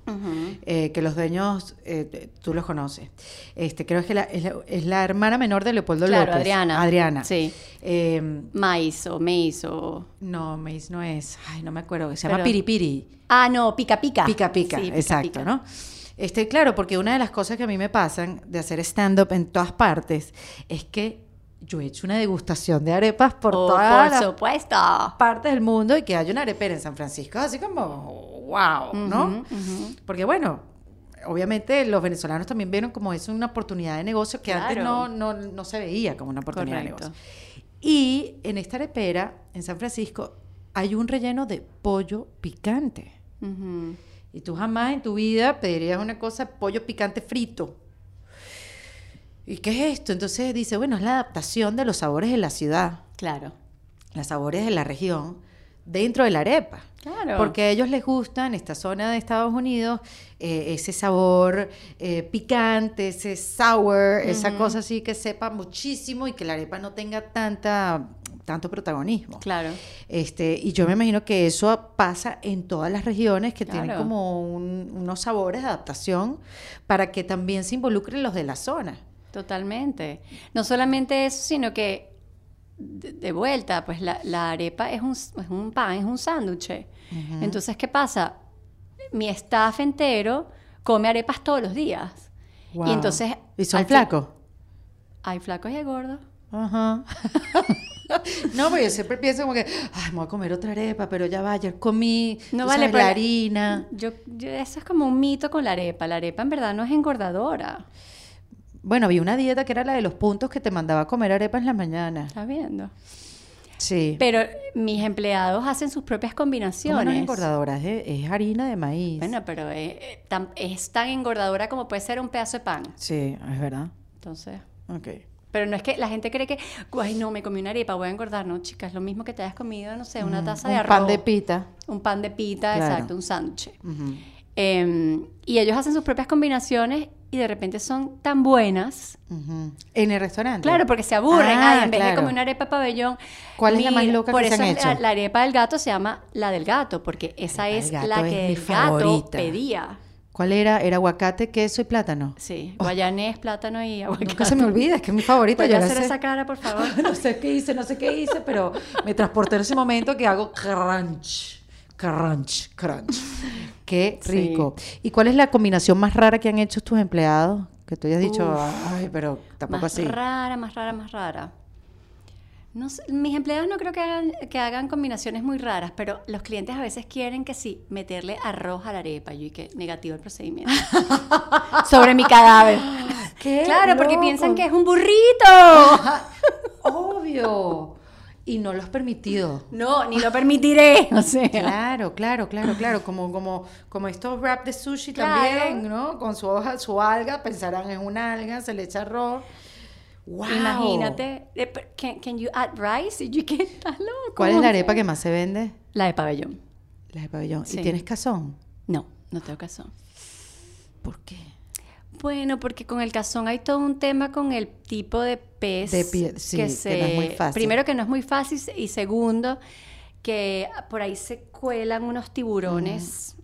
eh, que los dueños, eh, tú los conoces. Este, creo que la- es, la, es la hermana menor de Leopoldo Claro, López. Adriana. Adriana. Sí. Eh, Maíz o maíz o... no, Mace no es. Ay, no me acuerdo. Se llama Pero- Piripiri. Ah, no, pica pica. Pica pica, Sí, pica, exacto, pica. ¿no? Este, claro, porque una de las cosas que a mí me pasan de hacer stand-up en todas partes es que yo he hecho una degustación de arepas por Oh, todas por las partes del mundo y que haya una arepera en San Francisco, así como, wow, ¿no? Porque bueno, obviamente los venezolanos también vieron como es una oportunidad de negocio que antes no, no, no se veía como una oportunidad de negocio. Y en esta arepera, en San Francisco, hay un relleno de pollo picante. Y tú jamás en tu vida pedirías una cosa, pollo picante frito. ¿Y qué es esto? Entonces dice, bueno, es la adaptación de los sabores de la ciudad, Claro. los sabores de la región, dentro de la arepa. Claro. Porque a ellos les gusta en esta zona de Estados Unidos eh, ese sabor eh, picante, ese sour, esa cosa así que sepa muchísimo y que la arepa no tenga tanta, tanto protagonismo. Claro. Este, y yo me imagino que eso pasa en todas las regiones que tienen como un- unos sabores de adaptación para que también se involucren los de la zona. Totalmente. No solamente eso, sino que de, de vuelta, pues la, la arepa es un, es un pan, es un sándwich. Entonces, ¿qué pasa? Mi staff entero come arepas todos los días. Wow. Y entonces... ¿Y son flacos? Hay flacos y hay gordos. Ajá. no, porque yo siempre pienso como que, ay, me voy a comer otra arepa, pero ya va, ayer comí, No vale, sabes, pero la la- harina. Yo, yo- eso es como un mito con la arepa. La arepa en verdad no es engordadora. Bueno, había una dieta que era la de los puntos que te mandaba a comer arepas en la mañana. ¿Estás viendo? Sí. Pero mis empleados hacen sus propias ¿Cómo no combinaciones. es engordadora? Es, es harina de maíz. Bueno, pero eh, eh, es tan engordadora como puede ser un pedazo de pan. Sí, es verdad. Entonces, Ok. pero no es que la gente cree que, ay, no, me comí una arepa, voy a engordar. No, chicas, lo mismo que te hayas comido, no sé, una taza de Un arroz. pan de pita. Un pan de pita, Claro. exacto, un sándwich. Eh, y ellos hacen sus propias combinaciones y de repente son tan buenas. Ujú. En el restaurante. Claro, porque se aburren. Ah, Ay, en vez de claro. comer una arepa pabellón. ¿Cuál es la más mira, loca por que se han es la- hecho? La, arepa del gato se llama la del gato, porque esa es gato la es que mi el gato favorita. pedía. ¿Cuál era? Era aguacate, queso y plátano. Sí, guayanés, plátano y aguacate. Oh. Nunca se me olvida, es que es mi favorita. ¿Puedes yo la hacer sé. esa cara, por favor? no sé qué hice, no sé qué hice, pero me transporté en ese momento que hago crunch, crunch, crunch. Qué Sí. rico. ¿Y cuál es la combinación más rara que han hecho tus empleados? Que tú hayas dicho, Uf. ay, pero tampoco más así. rara, más rara, más rara. No sé, mis empleados no creo que hagan, que hagan combinaciones muy raras, pero los clientes a veces quieren que sí, meterle arroz a la arepa. Yo y que negativo el procedimiento. Sobre mi cadáver. ¡Qué Claro, porque piensan que es un burrito. Obvio. Y no lo has permitido. No, ni lo permitiré. O sea, Claro, claro, claro, claro. Como, como, como estos wrap de sushi Claro. también, ¿no? Con su hoja, su alga, pensarán en una alga, se le echa arroz. ¡Wow! imagínate. Can, can you add rice? Y yo que estás loco. ¿Cuál es la arepa que más se vende? La de pabellón. La de pabellón. Sí. ¿Y tienes cazón? No, no tengo cazón. ¿Por qué? Bueno, porque con el cazón hay todo un tema con el tipo de pez. De pie- sí, que no es muy fácil. Primero que no es muy fácil y segundo que por ahí se cuelan unos tiburones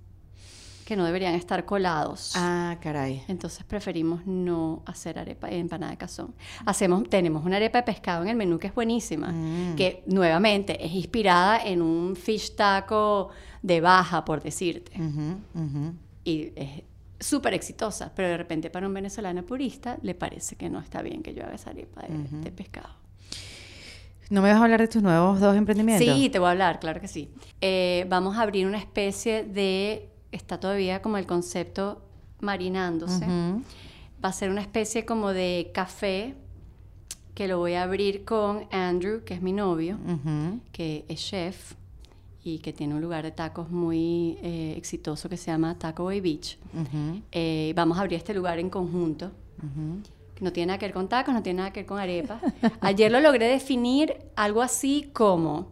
que no deberían estar colados. Ah, caray. Entonces preferimos no hacer arepa, empanada de cazón. Hacemos, tenemos una arepa de pescado en el menú que es buenísima, Mm. que nuevamente es inspirada en un fish taco de baja, por decirte Ujú, ujú. y es súper exitosa, pero de repente para un venezolano purista le parece que no está bien que yo haga esa arepa de, de pescado. ¿No me vas a hablar de tus nuevos dos emprendimientos? Sí, te voy a hablar, claro que sí. Eh, vamos a abrir una especie de, está todavía como el concepto marinándose, Ujú. va a ser una especie como de café que lo voy a abrir con Andrew, que es mi novio, Ujú. que es chef y que tiene un lugar de tacos muy eh, exitoso que se llama Taco Bay Beach. Eh, vamos a abrir este lugar en conjunto. No tiene nada que ver con tacos, no tiene nada que ver con arepas. Ayer lo logré definir algo así como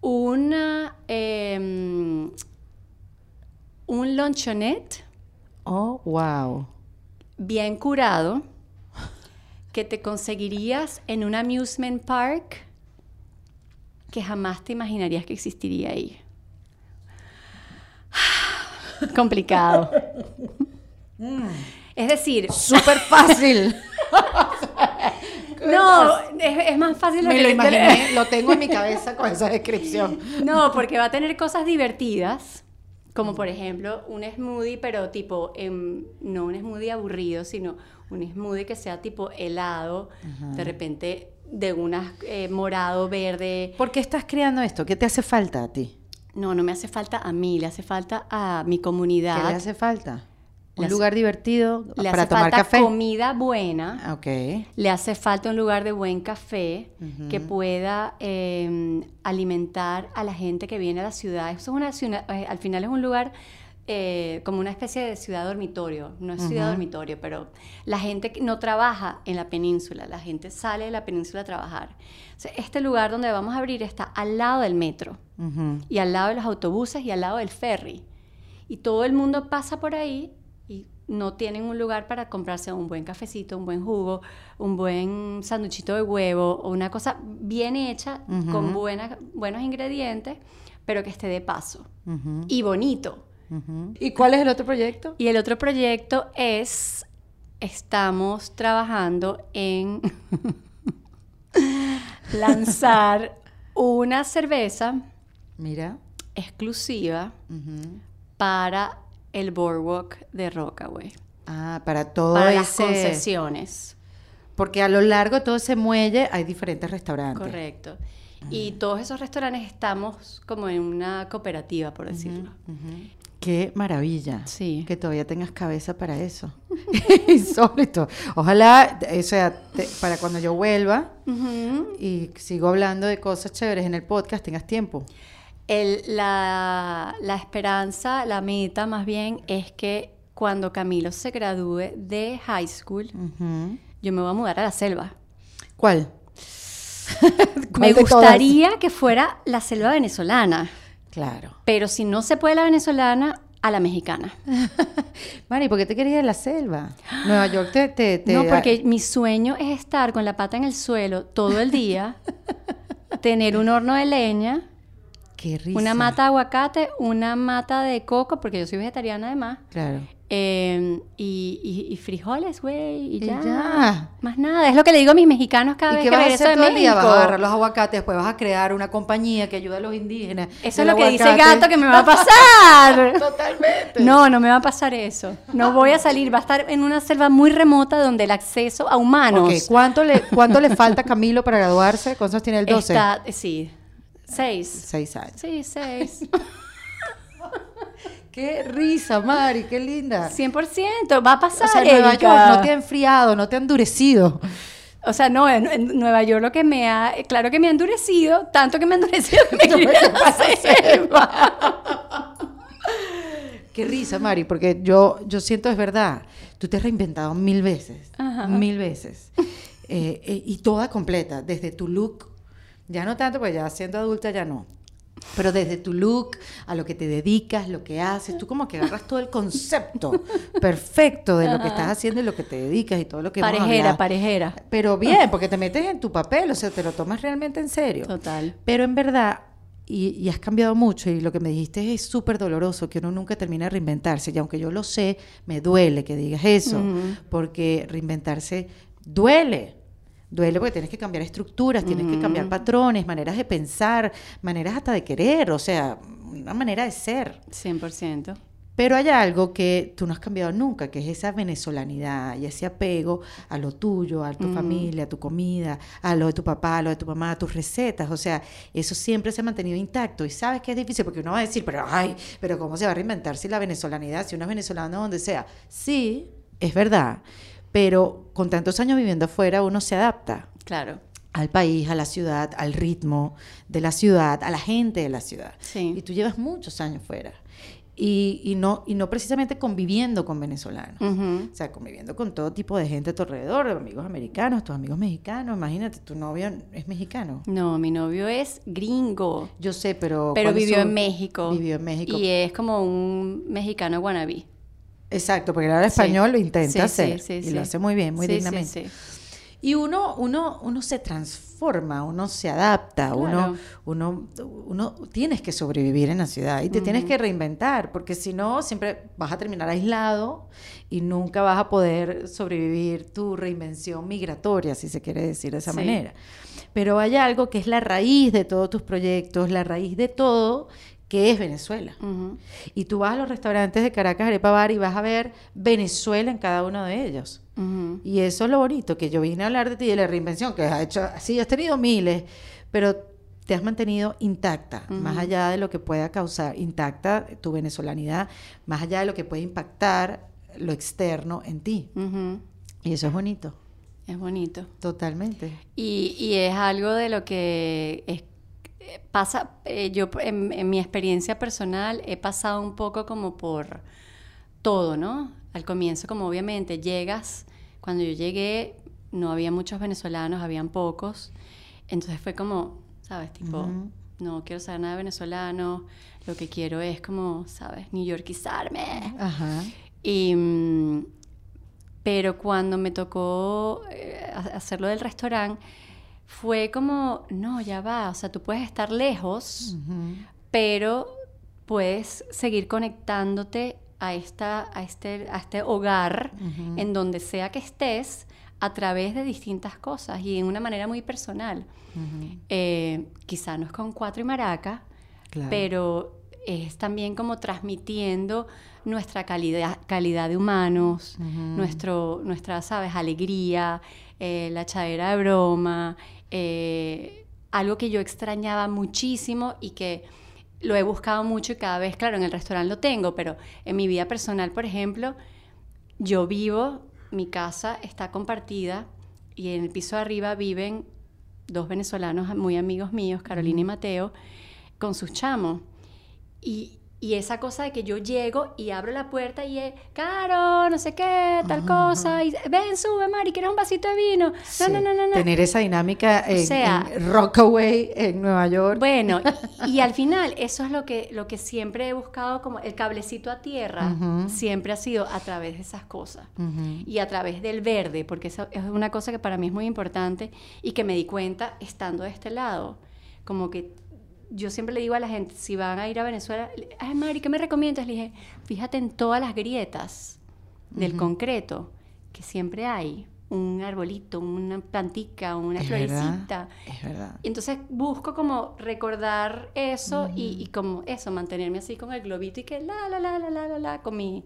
una em, un lonchonet Oh, wow. bien curado que te conseguirías en un amusement park que jamás te imaginarías que existiría ahí. Complicado. Es decir, Súper fácil. no, es, es más fácil de Me lo te- imaginé, lo tengo en mi cabeza con esa descripción. No, porque va a tener cosas divertidas, como por ejemplo un smoothie, pero tipo, em, no un smoothie aburrido, sino un smoothie que sea tipo helado, de repente de unas eh, morado, verde. ¿Por qué estás creando esto? ¿Qué te hace falta a ti? No, no me hace falta a mí, le hace falta a mi ¿Qué comunidad. le hace falta? Le Un hace- lugar divertido Le para hace tomar falta café. comida buena. Ah, Ok. Le hace falta un lugar de buen café que pueda eh, alimentar a la gente que viene a la ciudad. Eso es una ciudad, eh, al final es un lugar eh, como una especie de ciudad dormitorio. No es ciudad dormitorio, pero la gente no trabaja en la península, la gente sale de la península a trabajar. O sea, este lugar donde vamos a abrir está al lado del metro Ujú. y al lado de los autobuses y al lado del ferry. Y todo el mundo pasa por ahí y no tienen un lugar para comprarse un buen cafecito, un buen jugo, un buen sanduchito de huevo o una cosa bien hecha con buenas, buenos ingredientes, pero que esté de paso y bonito. ¿Y cuál es el otro proyecto? Y el otro proyecto es, estamos trabajando en lanzar una cerveza Mira. exclusiva para el boardwalk de Rockaway, Ah, para todo para las ese... concesiones. Porque a lo largo de todo ese muelle hay diferentes restaurantes. Correcto. Y todos esos restaurantes estamos como en una cooperativa, por decirlo. Qué maravilla. Sí. Que todavía tengas cabeza para eso. Insólito. Ojalá, o sea, te- para cuando yo vuelva y sigo hablando de cosas chéveres en el podcast, tengas tiempo. El- la, la esperanza, la meta más bien, es que cuando Camilo se gradúe de high school, yo me voy a mudar a la selva. ¿Cuál? ¿Cuál Me gustaría que fuera la selva venezolana, Claro. pero si no se puede la venezolana, a la mexicana. Mari, ¿por qué te querías ir a la selva? Nueva York te... te, te- No, porque mi sueño es estar con la pata en el suelo todo el día, tener un horno de leña, Qué risa. una mata de aguacate, una mata de coco, porque yo soy vegetariana además, Claro. Eh, y, y- y frijoles, güey, y Y ya. Más nada, es lo que le digo a mis mexicanos cada ¿Y vez que vas a hacer de todo el día? Vas a agarrar los aguacates, después vas a crear una compañía que ayuda a los indígenas. Eso es lo que dice gato que me va a pasar. Totalmente. No, no me va a pasar eso. No voy a salir, va a estar en una selva muy remota donde el acceso a humanos ¿cuánto le, ¿cuánto le falta a Camilo para graduarse? ¿Cuántos tiene el 12? está, sí, seis. Seis años. Sí, seis. Qué risa, Mari, qué linda. 100%, va a pasar, o sea, Nueva. York no te ha enfriado, no te ha endurecido. O sea, no, en, en Nueva York lo que me ha, claro que me ha endurecido, tanto que me ha endurecido que me la. Qué risa, Mari, porque yo, yo siento es verdad. Tú te has reinventado mil veces. Ajá. Mil veces. Eh, eh, y toda completa, desde tu look. Ya no tanto, pues ya siendo adulta ya no. Pero desde tu look, a lo que te dedicas, lo que haces, tú como que agarras todo el concepto perfecto de lo que estás haciendo y lo que te dedicas y todo lo que Parejera, parejera. Pero bien, porque te metes en tu papel, o sea, te lo tomas realmente en serio. Total. Pero en verdad, y, y has cambiado mucho, y lo que me dijiste es súper doloroso, que uno nunca termina de reinventarse. Y aunque yo lo sé, me duele que digas eso, Ujú. porque reinventarse duele. Duele porque tienes que cambiar estructuras, tienes que cambiar patrones, maneras de pensar, maneras hasta de querer, o sea, una manera de ser. 100%. Pero hay algo que tú no has cambiado nunca, que es esa venezolanidad y ese apego a lo tuyo, a tu familia, a tu comida, a lo de tu papá, a lo de tu mamá, a tus recetas. O sea, eso siempre se ha mantenido intacto. Y sabes que es difícil porque uno va a decir, pero ay, pero ¿cómo se va a reinventar si la venezolanidad, si uno es venezolano donde sea? Sí, es verdad. Pero con tantos años viviendo afuera, uno se adapta Claro. al país, a la ciudad, al ritmo de la ciudad, a la gente de la ciudad. Sí. Y tú llevas muchos años fuera. Y, y no, y no precisamente conviviendo con venezolanos. O sea, conviviendo con todo tipo de gente a tu alrededor, amigos americanos, tus amigos mexicanos. Imagínate, tu novio es mexicano. No, mi novio es gringo, Yo sé, pero... pero ¿cuál es vivió en México. Vivió en México. Y es como un mexicano wannabe. Exacto, porque habla Sí. español, lo intenta Sí, hacer. sí, y lo hace muy bien, muy dignamente. Y uno, uno, uno se transforma, uno se adapta, uno, Claro. uno, uno tienes que sobrevivir en la ciudad y te tienes que reinventar, porque si no, siempre vas a terminar aislado y nunca vas a poder sobrevivir tu reinvención migratoria, si se quiere decir de esa manera. Pero hay algo que es la raíz de todos tus proyectos, la raíz de todo, que es Venezuela. Y tú vas a los restaurantes de Caracas, Arepa Bar y vas a ver Venezuela en cada uno de ellos. Y eso es lo bonito, que yo vine a hablar de ti, de la reinvención, que has hecho, sí, has tenido miles, pero te has mantenido intacta, más allá de lo que pueda causar, intacta tu venezolanidad, más allá de lo que puede impactar lo externo en ti. Y eso es bonito, Es bonito. totalmente. Y, y es algo de lo que es- pasa, eh, yo en, en mi experiencia personal he pasado un poco como por todo, ¿no? Al comienzo, como obviamente llegas, cuando yo llegué no había muchos venezolanos, habían pocos, entonces fue como, ¿sabes? Tipo, Ujú. no quiero saber nada de venezolano, lo que quiero es como, ¿sabes? New Yorkizarme. Ajá. Y, mm, pero cuando me tocó eh, ha- hacerlo del restaurante, fue como, no, ya va, o sea, tú puedes estar lejos, pero puedes seguir conectándote a, esta, a, este, a este hogar, en donde sea que estés, a través de distintas cosas y en una manera muy personal. Eh, quizá no es con cuatro y maraca, Claro. pero es también como transmitiendo nuestra calidad, calidad de humanos, nuestro, nuestra, ¿sabes?, alegría, eh, la chadera de broma, eh, algo que yo extrañaba muchísimo y que lo he buscado mucho y cada vez, claro, en el restaurante lo tengo, pero en mi vida personal, por ejemplo, yo vivo, mi casa está compartida y en el piso de arriba viven dos venezolanos muy amigos míos, Carolina y Mateo, con sus chamos. Y, y esa cosa de que yo llego y abro la puerta y es, Caro, no sé qué, tal cosa, y ven, sube, Mari, ¿quieres un vasito de vino? No, no, no, no, no. Tener esa dinámica en, sea, en Rockaway, en Nueva York. Bueno, y, y al final, eso es lo que, lo que siempre he buscado, como el cablecito a tierra, siempre ha sido a través de esas cosas. Y a través del verde, porque eso es una cosa que para mí es muy importante y que me di cuenta estando de este lado. Como que yo siempre le digo a la gente, si van a ir a Venezuela, ay Mari, ¿qué me recomiendas? Le dije, fíjate en todas las grietas del concreto, que siempre hay un arbolito, una plantica, una Es florecita. verdad, es verdad. Entonces busco como recordar eso y, y como eso, mantenerme así con el globito y que la, la, la, la, la, la, la, con mi,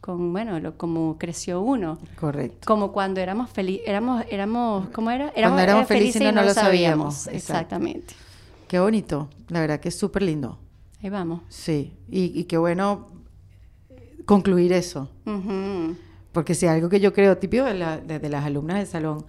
con, bueno, lo, como creció uno. Correcto. Como cuando éramos felices, éramos, éramos, ¿cómo era? Cuando éramos eh, felices y no lo lo sabíamos. Exactamente. Qué bonito. La verdad que es súper lindo. Ahí vamos. Sí. Y, y qué bueno concluir eso. Porque si algo que yo creo, típico de, la- de- de las alumnas del salón,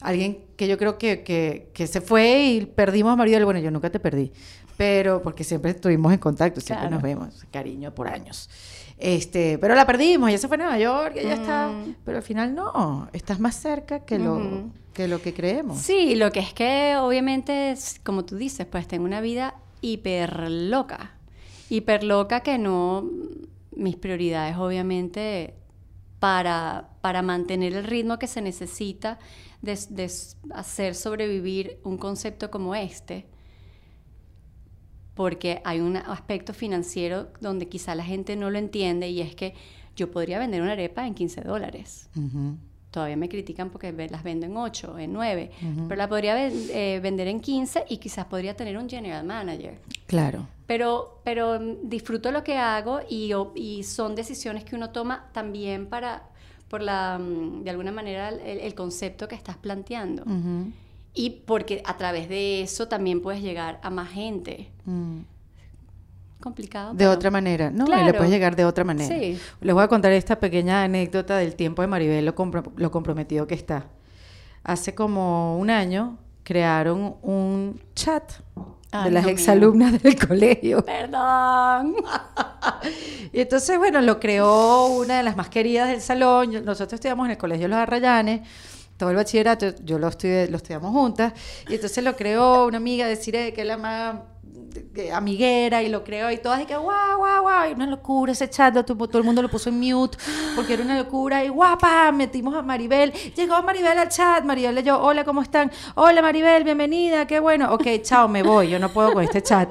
alguien que yo creo que, que, que se fue y perdimos a Maribel, bueno, yo nunca te perdí, pero porque siempre estuvimos en contacto, siempre Claro. nos vemos, cariño por años. Este, pero la perdimos, ella se fue a Nueva York, ella está, pero al final no, estás más cerca que lo. Que, lo que creemos. Sí, lo que es que obviamente, es, como tú dices, pues tengo una vida hiper loca. Hiper loca que no... Mis prioridades obviamente para, para mantener el ritmo que se necesita de, hacer sobrevivir un concepto como este. Porque hay un aspecto financiero donde quizá la gente no lo entiende y es que yo podría vender una arepa en 15 dólares. Todavía me critican porque las vendo en 8, en 9, Ujú. pero la podría ven- eh, vender en 15 y quizás podría tener un general manager. Claro. Pero, pero mm, disfruto lo que hago y, y son decisiones que uno toma también para, por la, mm, de alguna manera, el, el concepto que estás planteando. Ujú. Y porque a través de eso también puedes llegar a más gente. Mm. Complicado. De pero- otra manera, ¿no? Y le Claro. puedes llegar de otra manera. Sí. Les voy a contar esta pequeña anécdota del tiempo de Maribel, lo, compro- lo comprometido que está. Hace como un año crearon un chat Ay, de las mío. exalumnas del colegio. Perdón. Y entonces, bueno, lo creó una de las más queridas del salón. Nosotros estudiamos en el Colegio Los Arrayanes, todo el bachillerato, yo lo, estudié, lo estudiamos juntas. Y entonces lo creó una amiga de Cire, que es la más amiguera, y lo creó, y todas, y que guau, guau, guau, y una locura ese chat, todo el mundo lo puso en mute, porque era una locura, y guapa, metimos a Maribel, llegó Maribel al chat, Maribel leyó, hola, ¿cómo están? Hola Maribel, bienvenida, qué bueno, ok, chao, me voy, yo no puedo con este chat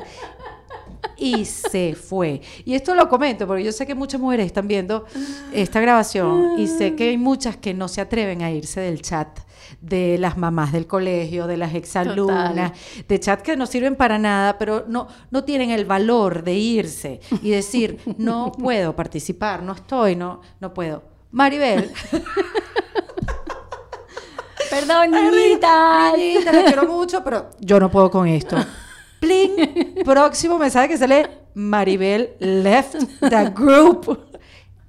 y se fue. Y esto lo comento porque yo sé que muchas mujeres están viendo esta grabación y sé que hay muchas que no se atreven a irse del chat de las mamás del colegio, de las exalumnas, de chat que no sirven para nada, pero no, no tienen el valor de irse y decir, no puedo participar, no estoy, no, no puedo. Maribel, Perdón, niñita. Niñita, la quiero mucho, pero yo no puedo con esto. Pling, próximo mensaje que sale, Maribel left the group.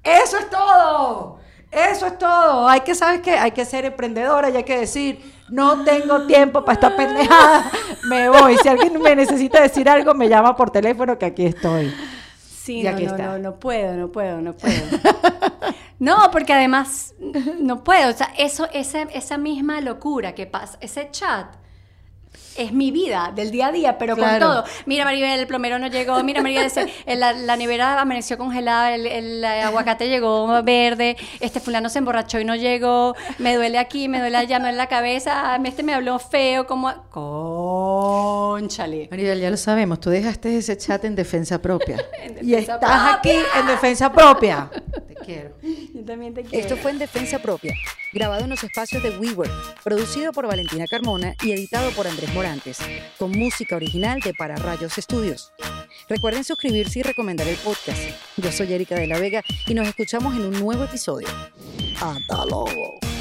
Eso es todo. Eso es todo. Hay que, ¿sabes qué? Hay que ser emprendedora y hay que decir, no tengo tiempo para esta pendejada. Me voy. Si alguien me necesita decir algo, me llama por teléfono que aquí estoy. Sí, Y no, aquí no, está. no, no puedo, no puedo, no puedo. no, porque además no puedo. O sea, eso, esa, esa misma locura que pasa, ese chat es mi vida del día a día, pero Claro. con todo. Mira, Maribel, el plomero no llegó. Mira, Maribel, ese- el- la, la nevera amaneció congelada. El, el aguacate llegó verde. Este fulano se emborrachó y no llegó. Me duele aquí, me duele allá, me duele la cabeza. Este me habló feo, como. Conchale. Maribel, ya lo sabemos, tú dejaste ese chat en defensa propia. En y defensa estás aquí propia. en defensa propia. Te quiero. Yo también te quiero. Esto fue en Defensa Propia, grabado en los espacios de WeWork, producido por Valentina Carmona y editado por Andrés Con música original de Para Rayos Estudios. Recuerden suscribirse y recomendar el podcast. Yo soy Erika de la Vega y nos escuchamos en un nuevo episodio. ¡Hasta luego!